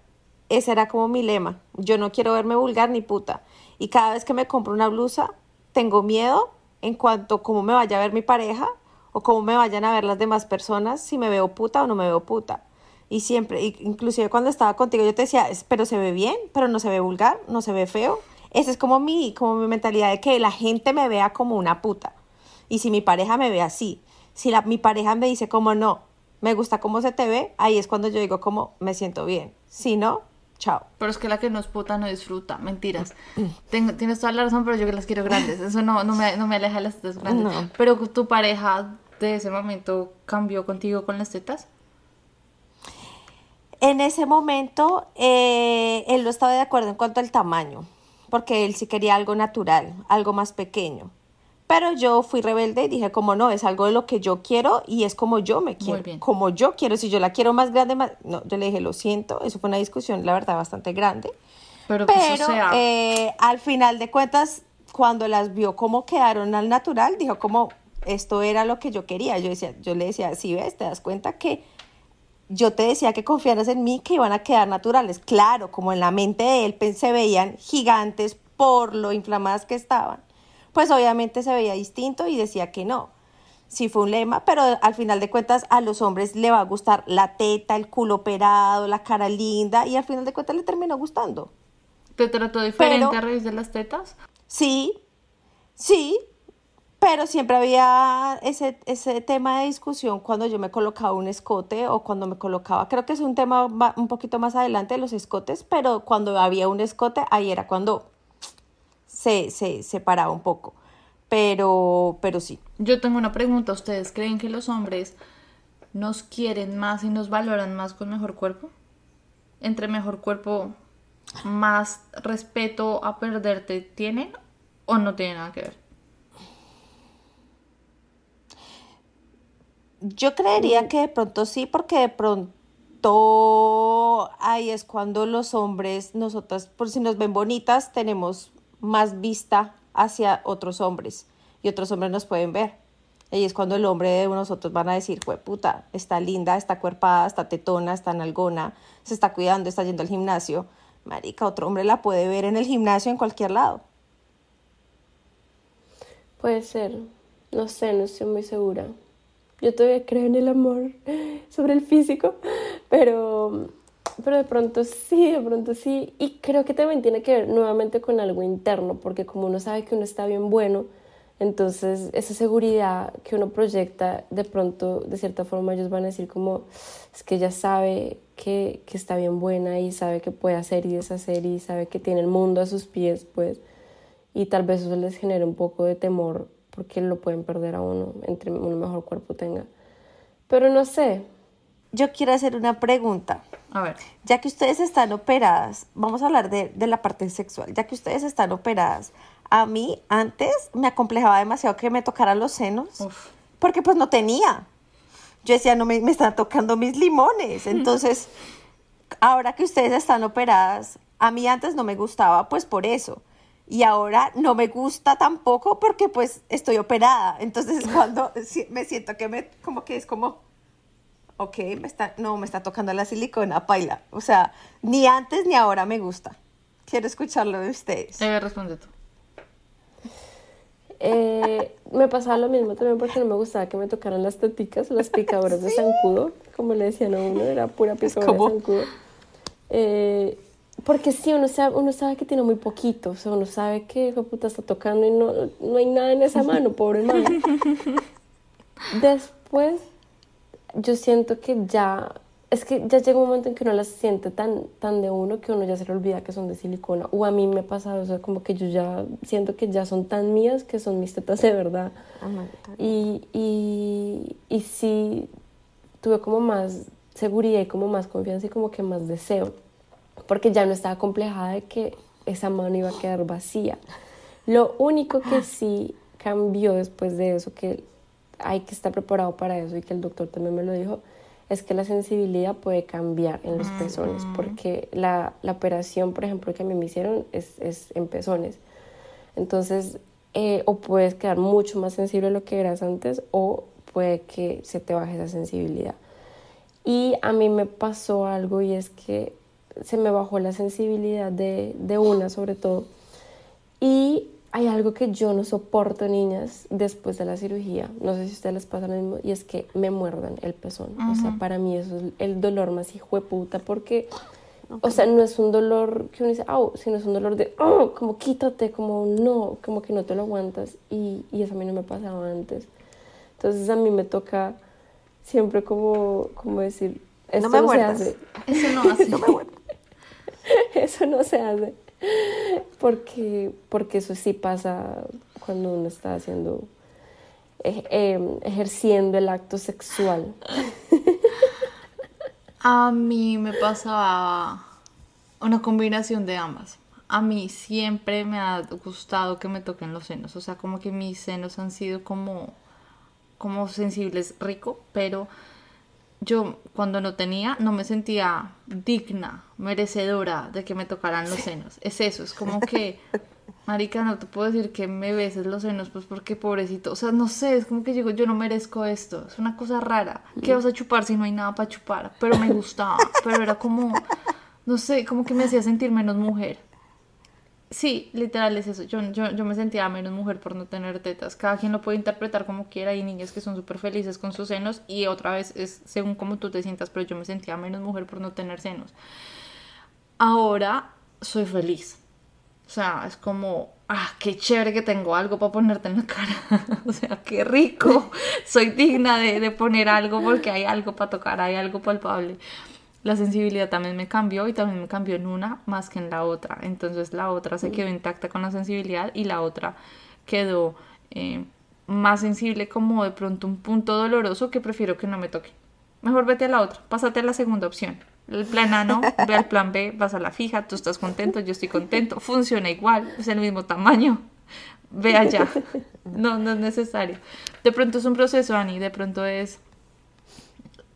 Ese era como mi lema. Yo no quiero verme vulgar ni puta. Y cada vez que me compro una blusa, tengo miedo en cuanto a cómo me vaya a ver mi pareja o cómo me vayan a ver las demás personas, si me veo puta o no me veo puta. Y siempre, inclusive cuando estaba contigo, yo te decía, "Es- pero se ve bien, pero no se ve vulgar, no se ve feo. Esa es como mi, como mi mentalidad de que la gente me vea como una puta. Y si mi pareja me ve así, si la, mi pareja me dice como no, me gusta cómo se te ve, ahí es cuando yo digo como me siento bien. Si no, chao. Pero es que la que no es puta no disfruta, mentiras. Tengo- tienes toda la razón, pero yo que las quiero grandes. Eso no, no, me, no me aleja de las tetas grandes. No. Pero tu pareja de ese momento cambió contigo con las tetas. En ese momento, eh, él no estaba de acuerdo en cuanto al tamaño, porque él sí quería algo natural, algo más pequeño. Pero yo fui rebelde y dije, como no, es algo de lo que yo quiero y es como yo me quiero, bien. como yo quiero. Si yo la quiero más grande, más... no, yo le dije, lo siento, eso fue una discusión, la verdad, bastante grande. Pero que eso Pero sea. eh, al final de cuentas, cuando las vio cómo quedaron al natural, dijo como esto era lo que yo quería. Yo decía, yo le decía, si ves, te das cuenta que yo te decía que confiaras en mí, que iban a quedar naturales. Claro, como en la mente de él se veían gigantes por lo inflamadas que estaban, pues obviamente se veía distinto y decía que no. Sí fue un lema, pero al final de cuentas a los hombres le va a gustar la teta, el culo operado, la cara linda y al final de cuentas le terminó gustando. ¿Te trató diferente pero- a raíz de las tetas? Sí, sí, pero siempre había ese, ese tema de discusión cuando yo me colocaba un escote o cuando me colocaba, creo que es un tema un poquito más adelante, los escotes, pero cuando había un escote, ahí era cuando se, se separaba un poco. Pero, pero sí. Yo tengo una pregunta. ¿Ustedes creen que los hombres nos quieren más y nos valoran más con mejor cuerpo? Entre mejor cuerpo, más respeto a perderte tienen o no tiene nada que ver? Yo creería que de pronto sí, porque de pronto ahí es cuando los hombres, nosotras, por si nos ven bonitas, tenemos más vista hacia otros hombres y otros hombres nos pueden ver. Y es cuando el hombre de nosotros van a decir, puta, está linda, está cuerpada, está tetona, está nalgona, se está cuidando, está yendo al gimnasio. Marica, otro hombre la puede ver en el gimnasio en cualquier lado. Puede ser. No sé, no estoy muy segura. Yo todavía creo en el amor sobre el físico, pero, pero de pronto sí, de pronto sí. Y creo que también tiene que ver nuevamente con algo interno, porque como uno sabe que uno está bien bueno, entonces esa seguridad que uno proyecta, de pronto, de cierta forma, ellos van a decir como, es que ella sabe que, que está bien buena y sabe que puede hacer y deshacer y sabe que tiene el mundo a sus pies, pues, y tal vez eso les genere un poco de temor porque lo pueden perder a uno entre un mejor cuerpo tenga. Pero no sé. Yo quiero hacer una pregunta. A ver. Ya que ustedes están operadas, vamos a hablar de, de la parte sexual. Ya que ustedes están operadas, a mí antes me acomplejaba demasiado que me tocaran los senos, Uf. porque pues no tenía. Yo decía, no me, me están tocando mis limones. Entonces, ahora que ustedes están operadas, a mí antes no me gustaba, pues por eso. Y ahora no me gusta tampoco porque pues estoy operada. Entonces cuando me siento que me, como que es como, ok, me está, no, me está tocando la silicona, paila. O sea, ni antes ni ahora me gusta. Quiero escucharlo de ustedes. Eh, responde tú. Eh, me pasaba lo mismo también porque no me gustaba que me tocaran las teticas, las picadoras de zancudo, como le decían a uno, era pura picadora de zancudo. Eh, porque sí, uno sabe, uno sabe que tiene muy poquito, o sea, uno sabe que puta está tocando y no, no hay nada en esa mano, pobre mano. Después, yo siento que ya, es que ya llega un momento en que uno las siente tan, tan de uno que uno ya se le olvida que son de silicona. O a mí me ha pasado, o sea, como que yo ya siento que ya son tan mías que son mis tetas de verdad. Y, y, y sí, tuve como más seguridad y como más confianza y como que más deseo, porque ya no estaba complejada de que esa mano iba a quedar vacía. Lo único que sí cambió después de eso, que hay que estar preparado para eso y que el doctor también me lo dijo, es que la sensibilidad puede cambiar en los pezones, porque la, la operación, por ejemplo, que a mí me hicieron es, es en pezones. Entonces, eh, o puedes quedar mucho más sensible de lo que eras antes o puede que se te baje esa sensibilidad. Y a mí me pasó algo y es que se me bajó la sensibilidad de, de una sobre todo. Y hay algo que yo no soporto, niñas, después de la cirugía. No sé si a ustedes les pasa lo mismo. Y es que me muerdan el pezón. O sea, para mí eso es el dolor más hijo de puta porque... O sea, no es un dolor que uno dice, au, sino es un dolor de, oh, como quítate, como no, como que no te lo aguantas. Y, y eso a mí no me pasaba antes. Entonces a mí me toca siempre como, como decir, esto me no, se hace, Eso no hace. eso no se hace. Porque, porque eso sí pasa cuando uno está haciendo, em, ejerciendo el acto sexual. A mí me pasaba una combinación de ambas. A mí siempre me ha gustado que me toquen los senos, o sea, como que mis senos han sido como, como sensibles rico, pero yo cuando no tenía no me sentía digna, merecedora de que me tocaran los senos. Es eso, es como que, marica, no te puedo decir que me beses los senos, pues porque pobrecito, o sea, no sé, es como que digo, yo no merezco esto, es una cosa rara. ¿Qué vas a chupar si no hay nada para chupar? Pero me gustaba, pero era como, no sé, como que me hacía sentir menos mujer. Sí, literal es eso. Yo, yo, yo me sentía menos mujer por no tener tetas. Cada quien lo puede interpretar como quiera. Hay niñas que son súper felices con sus senos y otra vez es según cómo tú te sientas, pero yo me sentía menos mujer por no tener senos. Ahora soy feliz. O sea, es como, ah, qué chévere que tengo algo para ponerte en la cara. o sea, qué rico. Soy digna de, de poner algo porque hay algo para tocar, hay algo palpable la sensibilidad también me cambió y también me cambió en una más que en la otra. Entonces la otra se quedó intacta con la sensibilidad y la otra quedó eh, más sensible como de pronto un punto doloroso que prefiero que no me toque. Mejor vete a la otra, pásate a la segunda opción. El plan A no, ve al plan B, vas a la fija, tú estás contento, yo estoy contento, funciona igual, es el mismo tamaño. Ve allá. No, no es necesario. De pronto es un proceso, Ani, de pronto es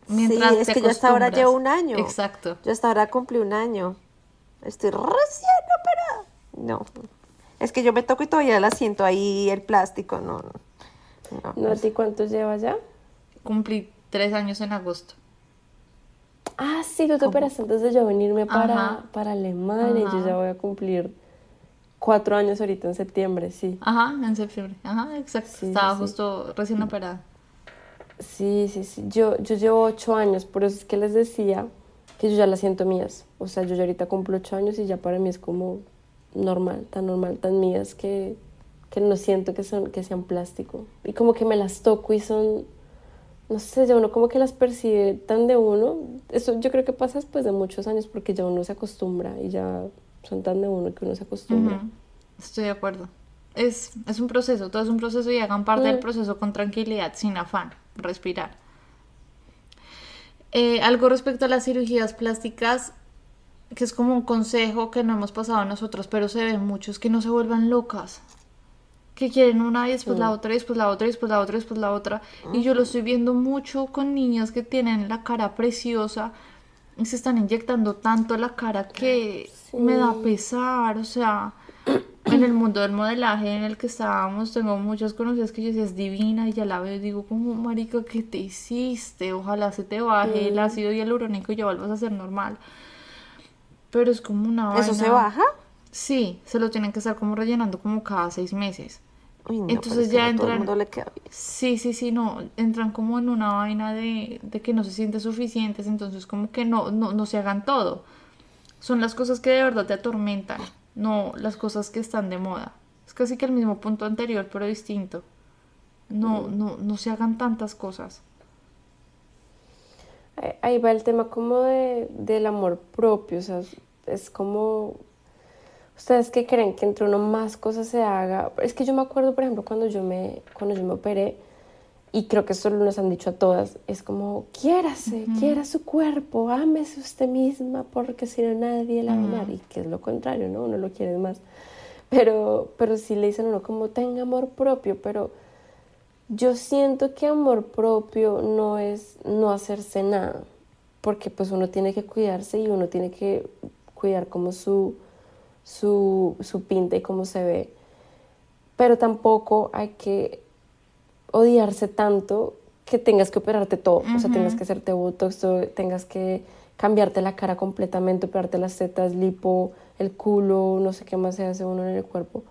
mientras sí, es te que yo hasta ahora llevo un año. Exacto. Yo hasta ahora cumplí un año. Estoy recién operada. No. Es que yo me toco y todavía la siento ahí el plástico, no. no. No, ¿No a ti cuántos llevas ya? Cumplí tres años en agosto. Ah, sí, tú te operaste antes de yo venirme para, Ajá. para Alemania. y Yo Ajá. ya voy a cumplir cuatro años ahorita en septiembre, sí. Ajá, en septiembre. Ajá, exacto. Sí, Estaba sí. justo recién operada. Sí, sí, sí. Yo, yo llevo ocho años, por eso es que les decía que yo ya las siento mías. O sea, yo ya ahorita cumplo ocho años y ya para mí es como normal, tan normal, tan mías que, que no siento que, son, que sean plástico. Y como que me las toco y son, no sé, ya uno como que las percibe tan de uno. Eso yo creo que pasa después de muchos años porque ya uno se acostumbra y ya son tan de uno que uno se acostumbra. Estoy de acuerdo. Es, es un proceso, todo es un proceso y hagan parte del Mm. proceso con tranquilidad, sin afán, respirar. Eh, algo respecto a las cirugías plásticas, que es como un consejo que no hemos pasado nosotros, pero se ven muchos que no se vuelvan locas. Que quieren una y después la otra, y después la otra, y después la otra, y después la otra. Y yo lo estoy viendo mucho con niñas que tienen la cara preciosa y se están inyectando tanto la cara que me da pesar. O sea, en el mundo del modelaje en el que estábamos, tengo muchas conocidas que yo decía es divina y ya la veo y digo como, marica, ¿qué te hiciste? Ojalá se te baje el ácido hialurónico y ya vuelvas a ser normal. Pero es como una ¿Eso vaina- se baja? Sí, se lo tienen que estar como rellenando como cada seis meses. Uy, no, Entonces ya a todo el entran- mundo le queda bien. Sí, sí, sí, no, entran como en una vaina de, de que no se sienten suficientes, entonces como que no, no, no se hagan todo. Son las cosas que de verdad te atormentan, no las cosas que están de moda. Es casi que el mismo punto anterior, pero distinto. No, no, no se hagan tantas cosas. Ahí- va el tema como de, del amor propio, o sea, es como, ¿ustedes qué creen? Que entre uno más cosas se haga. Es que yo me acuerdo, por ejemplo, cuando yo me, cuando yo me operé, y creo que esto nos han dicho a todas, es como, quiérase, quiera su cuerpo, ámese usted misma, porque si no nadie la va a amar, y que es lo contrario, ¿no? Uno lo quiere más. Pero, pero sí le dicen a uno como, tenga amor propio, pero... Yo siento que amor propio no es no hacerse nada, porque pues uno tiene que cuidarse y uno tiene que cuidar como su, su, su pinta y cómo se ve, pero tampoco hay que odiarse tanto que tengas que operarte todo, o sea, tengas que hacerte botox, o tengas que cambiarte la cara completamente, operarte las tetas, lipo, el culo, no sé qué más se hace uno en el cuerpo.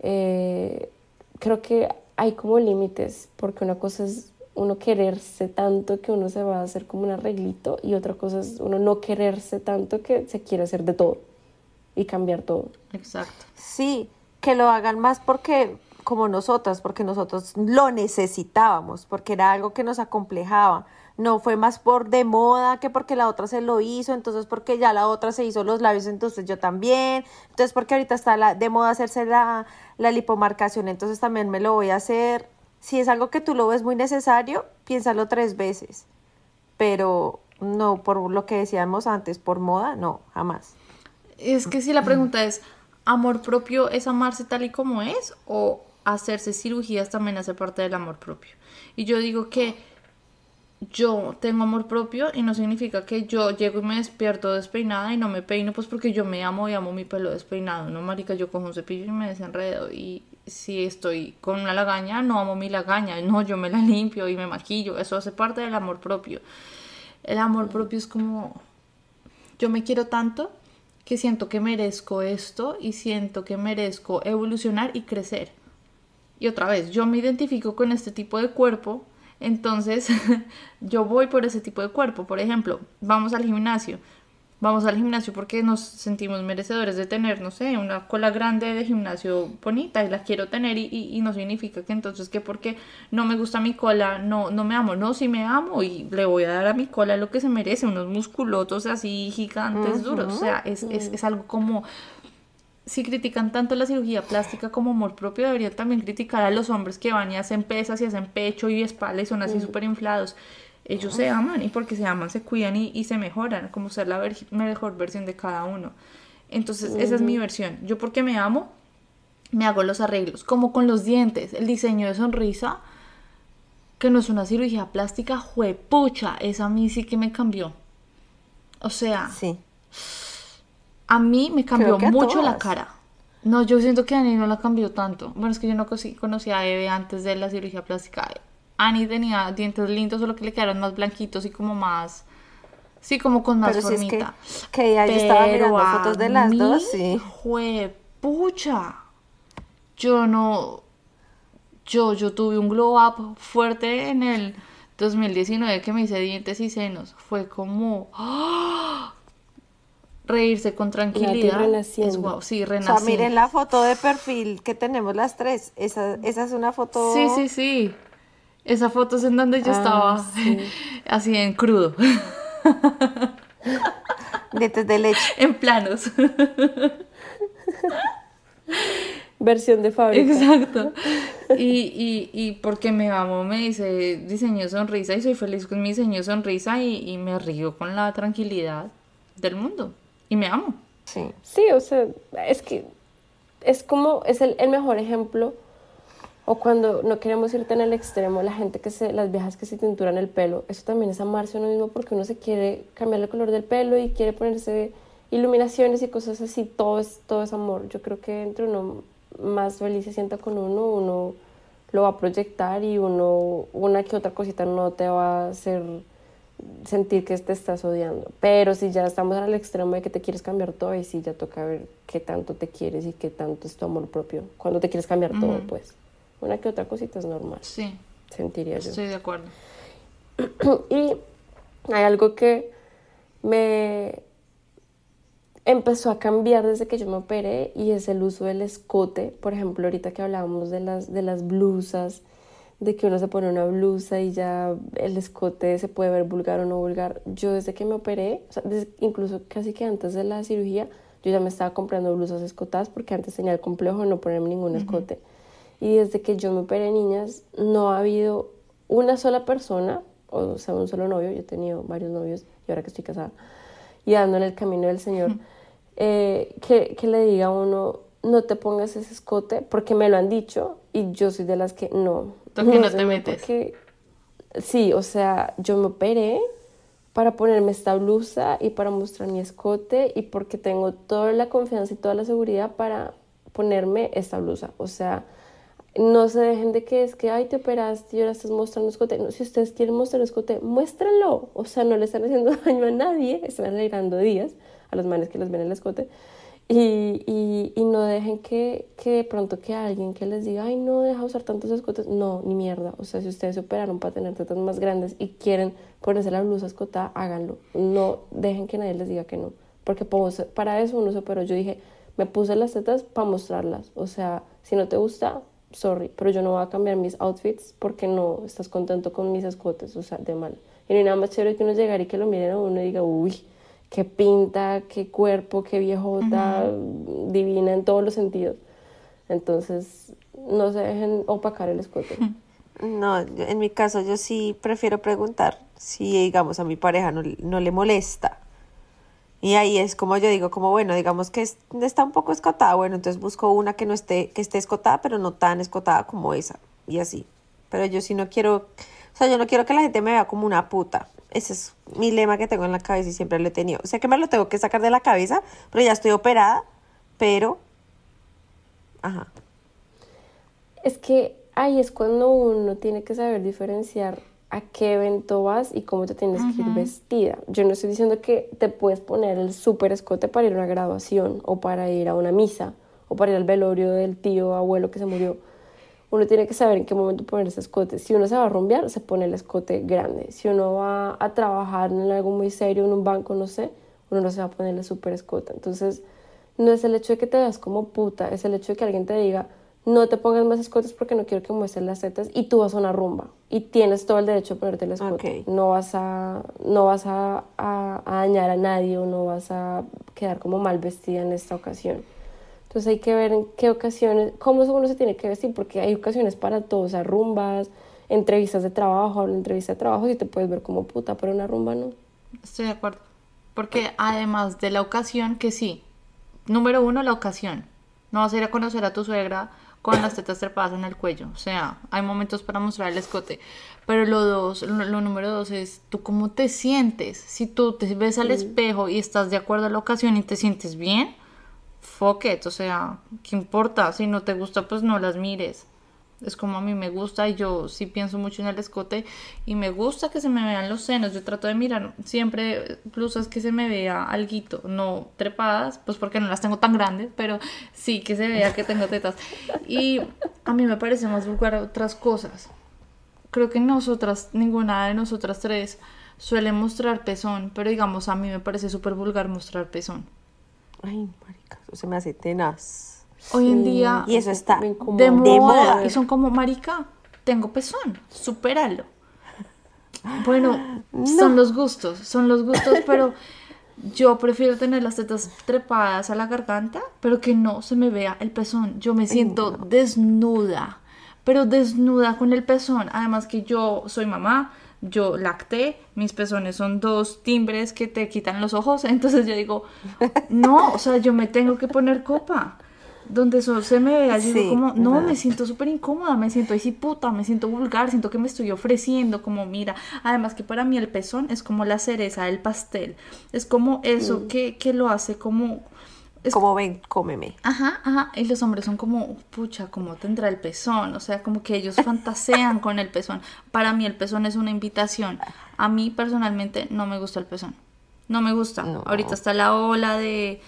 Eh, creo que hay como límites, porque una cosa es uno quererse tanto que uno se va a hacer como un arreglito y otra cosa es uno no quererse tanto que se quiere hacer de todo y cambiar todo. Exacto. Sí, que lo hagan más porque, como nosotras, porque nosotros lo necesitábamos, porque era algo que nos acomplejaba. No fue más por de moda que porque la otra se lo hizo, entonces porque ya la otra se hizo los labios, entonces yo también. Entonces porque ahorita está la, de moda hacerse la, la lipomarcación, entonces también me lo voy a hacer. Si es algo que tú lo ves muy necesario, piénsalo tres veces. Pero no, por lo que decíamos antes, por moda, no, jamás. Es que si la pregunta es, ¿amor propio es amarse tal y como es? ¿O hacerse cirugías también hace parte del amor propio? Y yo digo que yo tengo amor propio y no significa que yo llego y me despierto despeinada y no me peino, pues porque yo me amo y amo mi pelo despeinado, ¿no, marica? Yo cojo un cepillo y me desenredo y si estoy con una lagaña, no amo mi lagaña, no, yo me la limpio y me maquillo, eso hace parte del amor propio. El amor propio es como, yo me quiero tanto que siento que merezco esto y siento que merezco evolucionar y crecer. Y otra vez, yo me identifico con este tipo de cuerpo, entonces yo voy por ese tipo de cuerpo. Por ejemplo, vamos al gimnasio. Vamos al gimnasio porque nos sentimos merecedores de tener, no sé, una cola grande de gimnasio bonita y la quiero tener y, y- y no significa que entonces que porque no me gusta mi cola no, no me amo. No, sí me amo y le voy a dar a mi cola lo que se merece, unos musculotos así gigantes, duros. O sea, es, es, es algo como si critican tanto la cirugía plástica como amor propio, deberían también criticar a los hombres que van y hacen pesas y hacen pecho y espalda y son así súper inflados. Ellos se aman y porque se aman se cuidan y, y se mejoran, como ser la ver- mejor versión de cada uno. Entonces, esa es mi versión. Yo porque me amo, me hago los arreglos, como con los dientes, el diseño de sonrisa, que no es una cirugía plástica, juepucha, esa a mí sí que me cambió. O sea, Sí. A mí me cambió a mucho la cara. No, yo siento que Ani no la cambió tanto. Bueno, es que yo no conocí, conocí a Eve antes de la cirugía plástica. Ani tenía dientes lindos, solo que le quedaron más blanquitos y como más... Sí, como con más Pero si es que, formita. que ya yo estaba mirando a fotos de las mí, dos, sí. Juepucha. Yo no. Yo, yo tuve un glow up fuerte en el 2019 que me hice dientes y senos. Fue como. ¡ah! Reírse con tranquilidad. Es guau, Sí, O sea, miren la foto de perfil que tenemos las tres. Esa, esa es una foto. Sí, sí, sí. Esa foto es en donde yo Ah, estaba sí. así en crudo, Dientes de leche. en planos. Versión de fábrica. Exacto. Y, y, y porque me amo, me dice diseño sonrisa y soy feliz con mi diseño sonrisa y, y me río con la tranquilidad del mundo. Y me amo. Sí. Sí, o sea, es que es como, es el, el mejor ejemplo. O cuando no queremos ir tan al extremo, la gente que se, las viejas que se tinturan el pelo, eso también es amarse a uno mismo porque uno se quiere cambiar el color del pelo y quiere ponerse iluminaciones y cosas así, todo es, todo es amor. Yo creo que entre uno más feliz se sienta con uno, uno lo va a proyectar y uno, una que otra cosita no te va a hacer sentir que te estás odiando. Pero si ya estamos al extremo de que te quieres cambiar todo, y sí ya toca ver qué tanto te quieres y qué tanto es tu amor propio. Cuando te quieres cambiar todo, pues. Una que otra cosita es normal, Sí, sentiría yo. estoy de acuerdo. Y hay algo que me empezó a cambiar desde que yo me operé y es el uso del escote. Por ejemplo, ahorita que hablábamos de las, de las blusas, de que uno se pone una blusa y ya el escote se puede ver vulgar o no vulgar. Yo desde que me operé, o sea, desde- incluso casi que antes de la cirugía, yo ya me estaba comprando blusas escotadas porque antes tenía el complejo de no ponerme ningún escote. Y desde que yo me operé, niñas, no ha habido una sola persona, o sea, un solo novio, yo he tenido varios novios y ahora que estoy casada, y ando en el camino del Señor, eh, que, que le diga a uno, no te pongas ese escote, porque me lo han dicho y yo soy de las que no. Tú aquí no te metes. porque- sí, o sea, yo me operé para ponerme esta blusa y para mostrar mi escote y porque tengo toda la confianza y toda la seguridad para ponerme esta blusa. O sea, no se dejen de que es que, ay, te operaste y ahora estás mostrando escote. No, si ustedes quieren mostrar escote, muéstrenlo. O sea, no le están haciendo daño a nadie, están alegrando días a los manes que les ven el escote. Y, y, y no dejen que, que de pronto que alguien que les diga, ay, no, deja usar tantos escotes. No, ni mierda. O sea, si ustedes se operaron para tener tetas más grandes y quieren ponerse la blusa escotada, háganlo. No dejen que nadie les diga que no. Porque para eso uno se operó. Yo dije, me puse las tetas para mostrarlas. O sea, si no te gusta, sorry, pero yo no voy a cambiar mis outfits porque no estás contento con mis escotes, o sea, de mal. Y no hay nada más chévere que uno llegar y que lo miren a uno y diga, uy, qué pinta, qué cuerpo, qué viejota, divina en todos los sentidos. Entonces, no se dejen opacar el escote. No, en mi caso yo sí prefiero preguntar si, digamos, a mi pareja no, no le molesta. Y ahí es como yo digo, como bueno, digamos que es- está un poco escotada, bueno, entonces busco una que no esté, que esté escotada, pero no tan escotada como esa, y así. Pero yo sí no quiero, o sea, yo no quiero que la gente me vea como una puta. Ese es mi lema que tengo en la cabeza y siempre lo he tenido. O sea que me lo tengo que sacar de la cabeza, pero ya estoy operada, pero... Ajá. Es que ahí es cuando uno tiene que saber diferenciar a qué evento vas y cómo te tienes que ir vestida. Yo no estoy diciendo que te puedes poner el súper escote para ir a una graduación o para ir a una misa o para ir al velorio del tío abuelo que se murió. Uno tiene que saber en qué momento poner ese escote. Si uno se va a rumbear, se pone el escote grande. Si uno va a trabajar en algo muy serio, en un banco, no sé, uno no se va a poner el súper escote. Entonces, no es el hecho de que te veas como puta, es el hecho de que alguien te diga, no te pongas más escotes porque no quiero que muestres las tetas y tú vas a una rumba y tienes todo el derecho de ponerte el escote. No vas, a, no vas a, a- a dañar a nadie o no vas a quedar como mal vestida en esta ocasión. Entonces hay que ver en qué ocasiones, cómo uno se tiene que vestir, porque hay ocasiones para todo, o sea, rumbas, entrevistas de trabajo, una entrevista de trabajo, y te puedes ver como puta, pero una rumba no. Estoy de acuerdo. Porque además de la ocasión, que sí. Número uno, la ocasión. No vas a ir a conocer a tu suegra con las tetas trepadas en el cuello. O sea, hay momentos para mostrar el escote. Pero lo dos, lo, lo número dos es tú cómo te sientes. Si tú te ves al espejo y estás de acuerdo a la ocasión y te sientes bien, fuck it, o sea, ¿qué importa? Si no te gusta, pues no las mires. Es como a mí me gusta y yo sí pienso mucho en el escote y me gusta que se me vean los senos. Yo trato de mirar siempre blusas que se me vea alguito, no trepadas, pues porque no las tengo tan grandes, pero sí que se vea que tengo tetas. Y a mí me parece más vulgar otras cosas. Creo que nosotras, ninguna de nosotras tres suele mostrar pezón, pero digamos a mí me parece súper vulgar mostrar pezón. Ay, marica, eso se me hace tenaz. Hoy en día Y eso está de moda, moda. y son como marica, tengo pezón, supéralo. Bueno, son los gustos, son los gustos, pero yo prefiero tener las tetas trepadas a la garganta, pero que no se me vea el pezón. Yo me siento desnuda, pero desnuda con el pezón. Además que yo soy mamá, yo lacté, mis pezones son dos timbres que te quitan los ojos, entonces yo digo, no, o sea, yo me tengo que poner copa. Donde eso se me vea, yo digo como, no, me siento súper incómoda, me siento así puta, me siento vulgar, siento que me estoy ofreciendo, como mira, además que para mí el pezón es como la cereza del pastel, es como eso Mm. que, que lo hace como, es Como ven, cómeme. Ajá, ajá, y los hombres son como, pucha, ¿cómo tendrá el pezón? O sea, como que ellos fantasean con el pezón. Para mí el pezón es una invitación. A mí personalmente no me gusta el pezón. No me gusta. No. Ahorita está la ola de,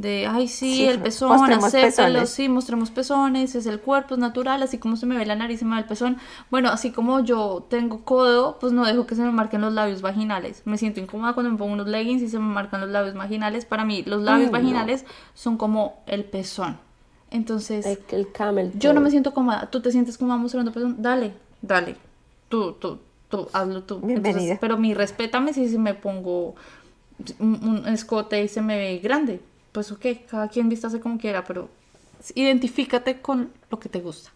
de ay, sí, Sí, el pezón, acéptalo, sí, mostremos pezones, es el cuerpo, es natural, así como se me ve la nariz, se me ve el pezón. Bueno, así como yo tengo codo, pues no dejo que se me marquen los labios vaginales. Me siento incómoda cuando me pongo unos leggings y se me marcan los labios vaginales. Para mí, los labios Ay, no. vaginales son como el pezón. Entonces, El, el camel. yo no me siento cómoda. ¿Tú te sientes cómoda mostrando pezón? Dale, dale. Tú, tú, tú, hazlo tú. Bienvenida. Entonces, pero mi respétame si me pongo un, un escote y se me ve grande. Pues ok, cada quien vístase como quiera, pero identifícate con lo que te gusta.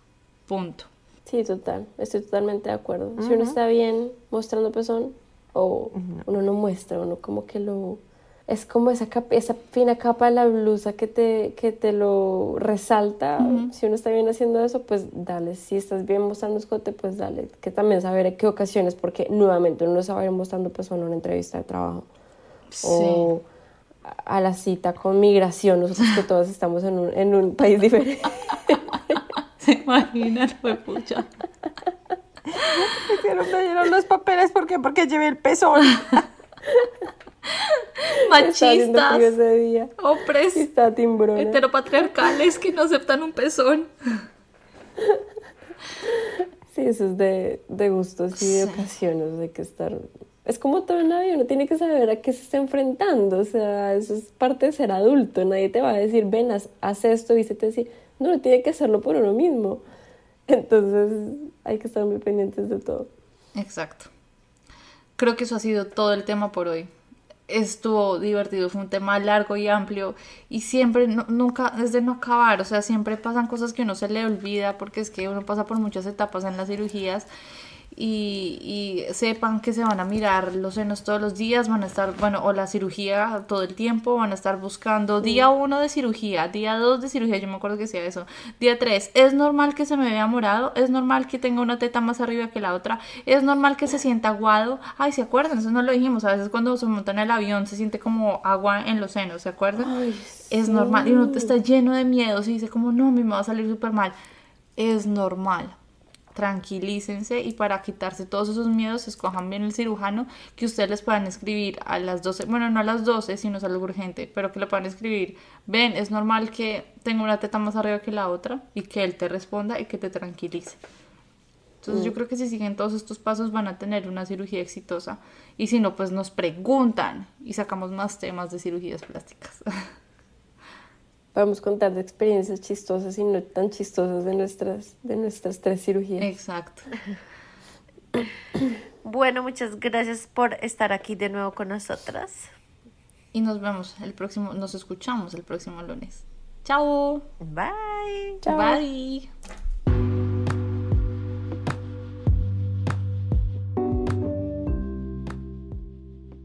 Punto. Sí, total, estoy totalmente de acuerdo. Si uno está bien mostrando pezón, o uno no muestra, uno como que lo... Es como esa, capa- esa fina capa de la blusa que te, que te lo resalta. Si uno está bien haciendo eso, pues dale. Si estás bien mostrando escote, pues dale. Que también saber en qué ocasiones, porque nuevamente uno no se va a ir mostrando pezón en una entrevista de trabajo. O a la cita con migración, nosotros que todos estamos en un, en un país diferente. ¿Se imaginan? Fue pucha. Me dieron los papeles, ¿por qué? Porque llevé el pezón. Machistas, hombres, está timbrona. heteropatriarcales que no aceptan un pezón. Sí, eso es de, de gustos y de ocasiones, hay que estar... Es como todo en la vida, uno tiene que saber a qué se está enfrentando, o sea, eso es parte de ser adulto, nadie te va a decir, ven, haz, haz esto, vístete así, no, uno tiene que hacerlo por uno mismo, entonces hay que estar muy pendientes de todo. Exacto. Creo que eso ha sido todo el tema por hoy. Estuvo divertido, fue un tema largo y amplio y siempre, no- nunca, es de no acabar, o sea, siempre pasan cosas que uno se le olvida porque es que uno pasa por muchas etapas en las cirugías y, y sepan que se van a mirar los senos todos los días, van a estar, bueno, o la cirugía todo el tiempo, van a estar buscando día uno de cirugía, día dos de cirugía, yo me acuerdo que decía eso, día tres, es normal que se me vea morado, es normal que tenga una teta más arriba que la otra, es normal que se sienta aguado, ay, ¿se acuerdan? Eso no lo dijimos, a veces cuando se monta en el avión se siente como agua en los senos, ¿se acuerdan? es normal, y uno está lleno de miedos y dice como, no, me va a salir súper mal, es normal tranquilícense y para quitarse todos esos miedos escojan bien el cirujano que ustedes les puedan escribir a las 12, bueno no a las 12 si no es algo urgente, pero que le puedan escribir, ven, es normal que tenga una teta más arriba que la otra y que él te responda y que te tranquilice. Entonces yo creo que si siguen todos estos pasos van a tener una cirugía exitosa y si no pues nos preguntan y sacamos más temas de cirugías plásticas. Podemos contar de experiencias chistosas y no tan chistosas de nuestras, de nuestras tres cirugías. Exacto. Bueno, muchas gracias por estar aquí de nuevo con nosotras. Y nos vemos el próximo, nos escuchamos el próximo lunes. Chao. Bye. Chao. Bye.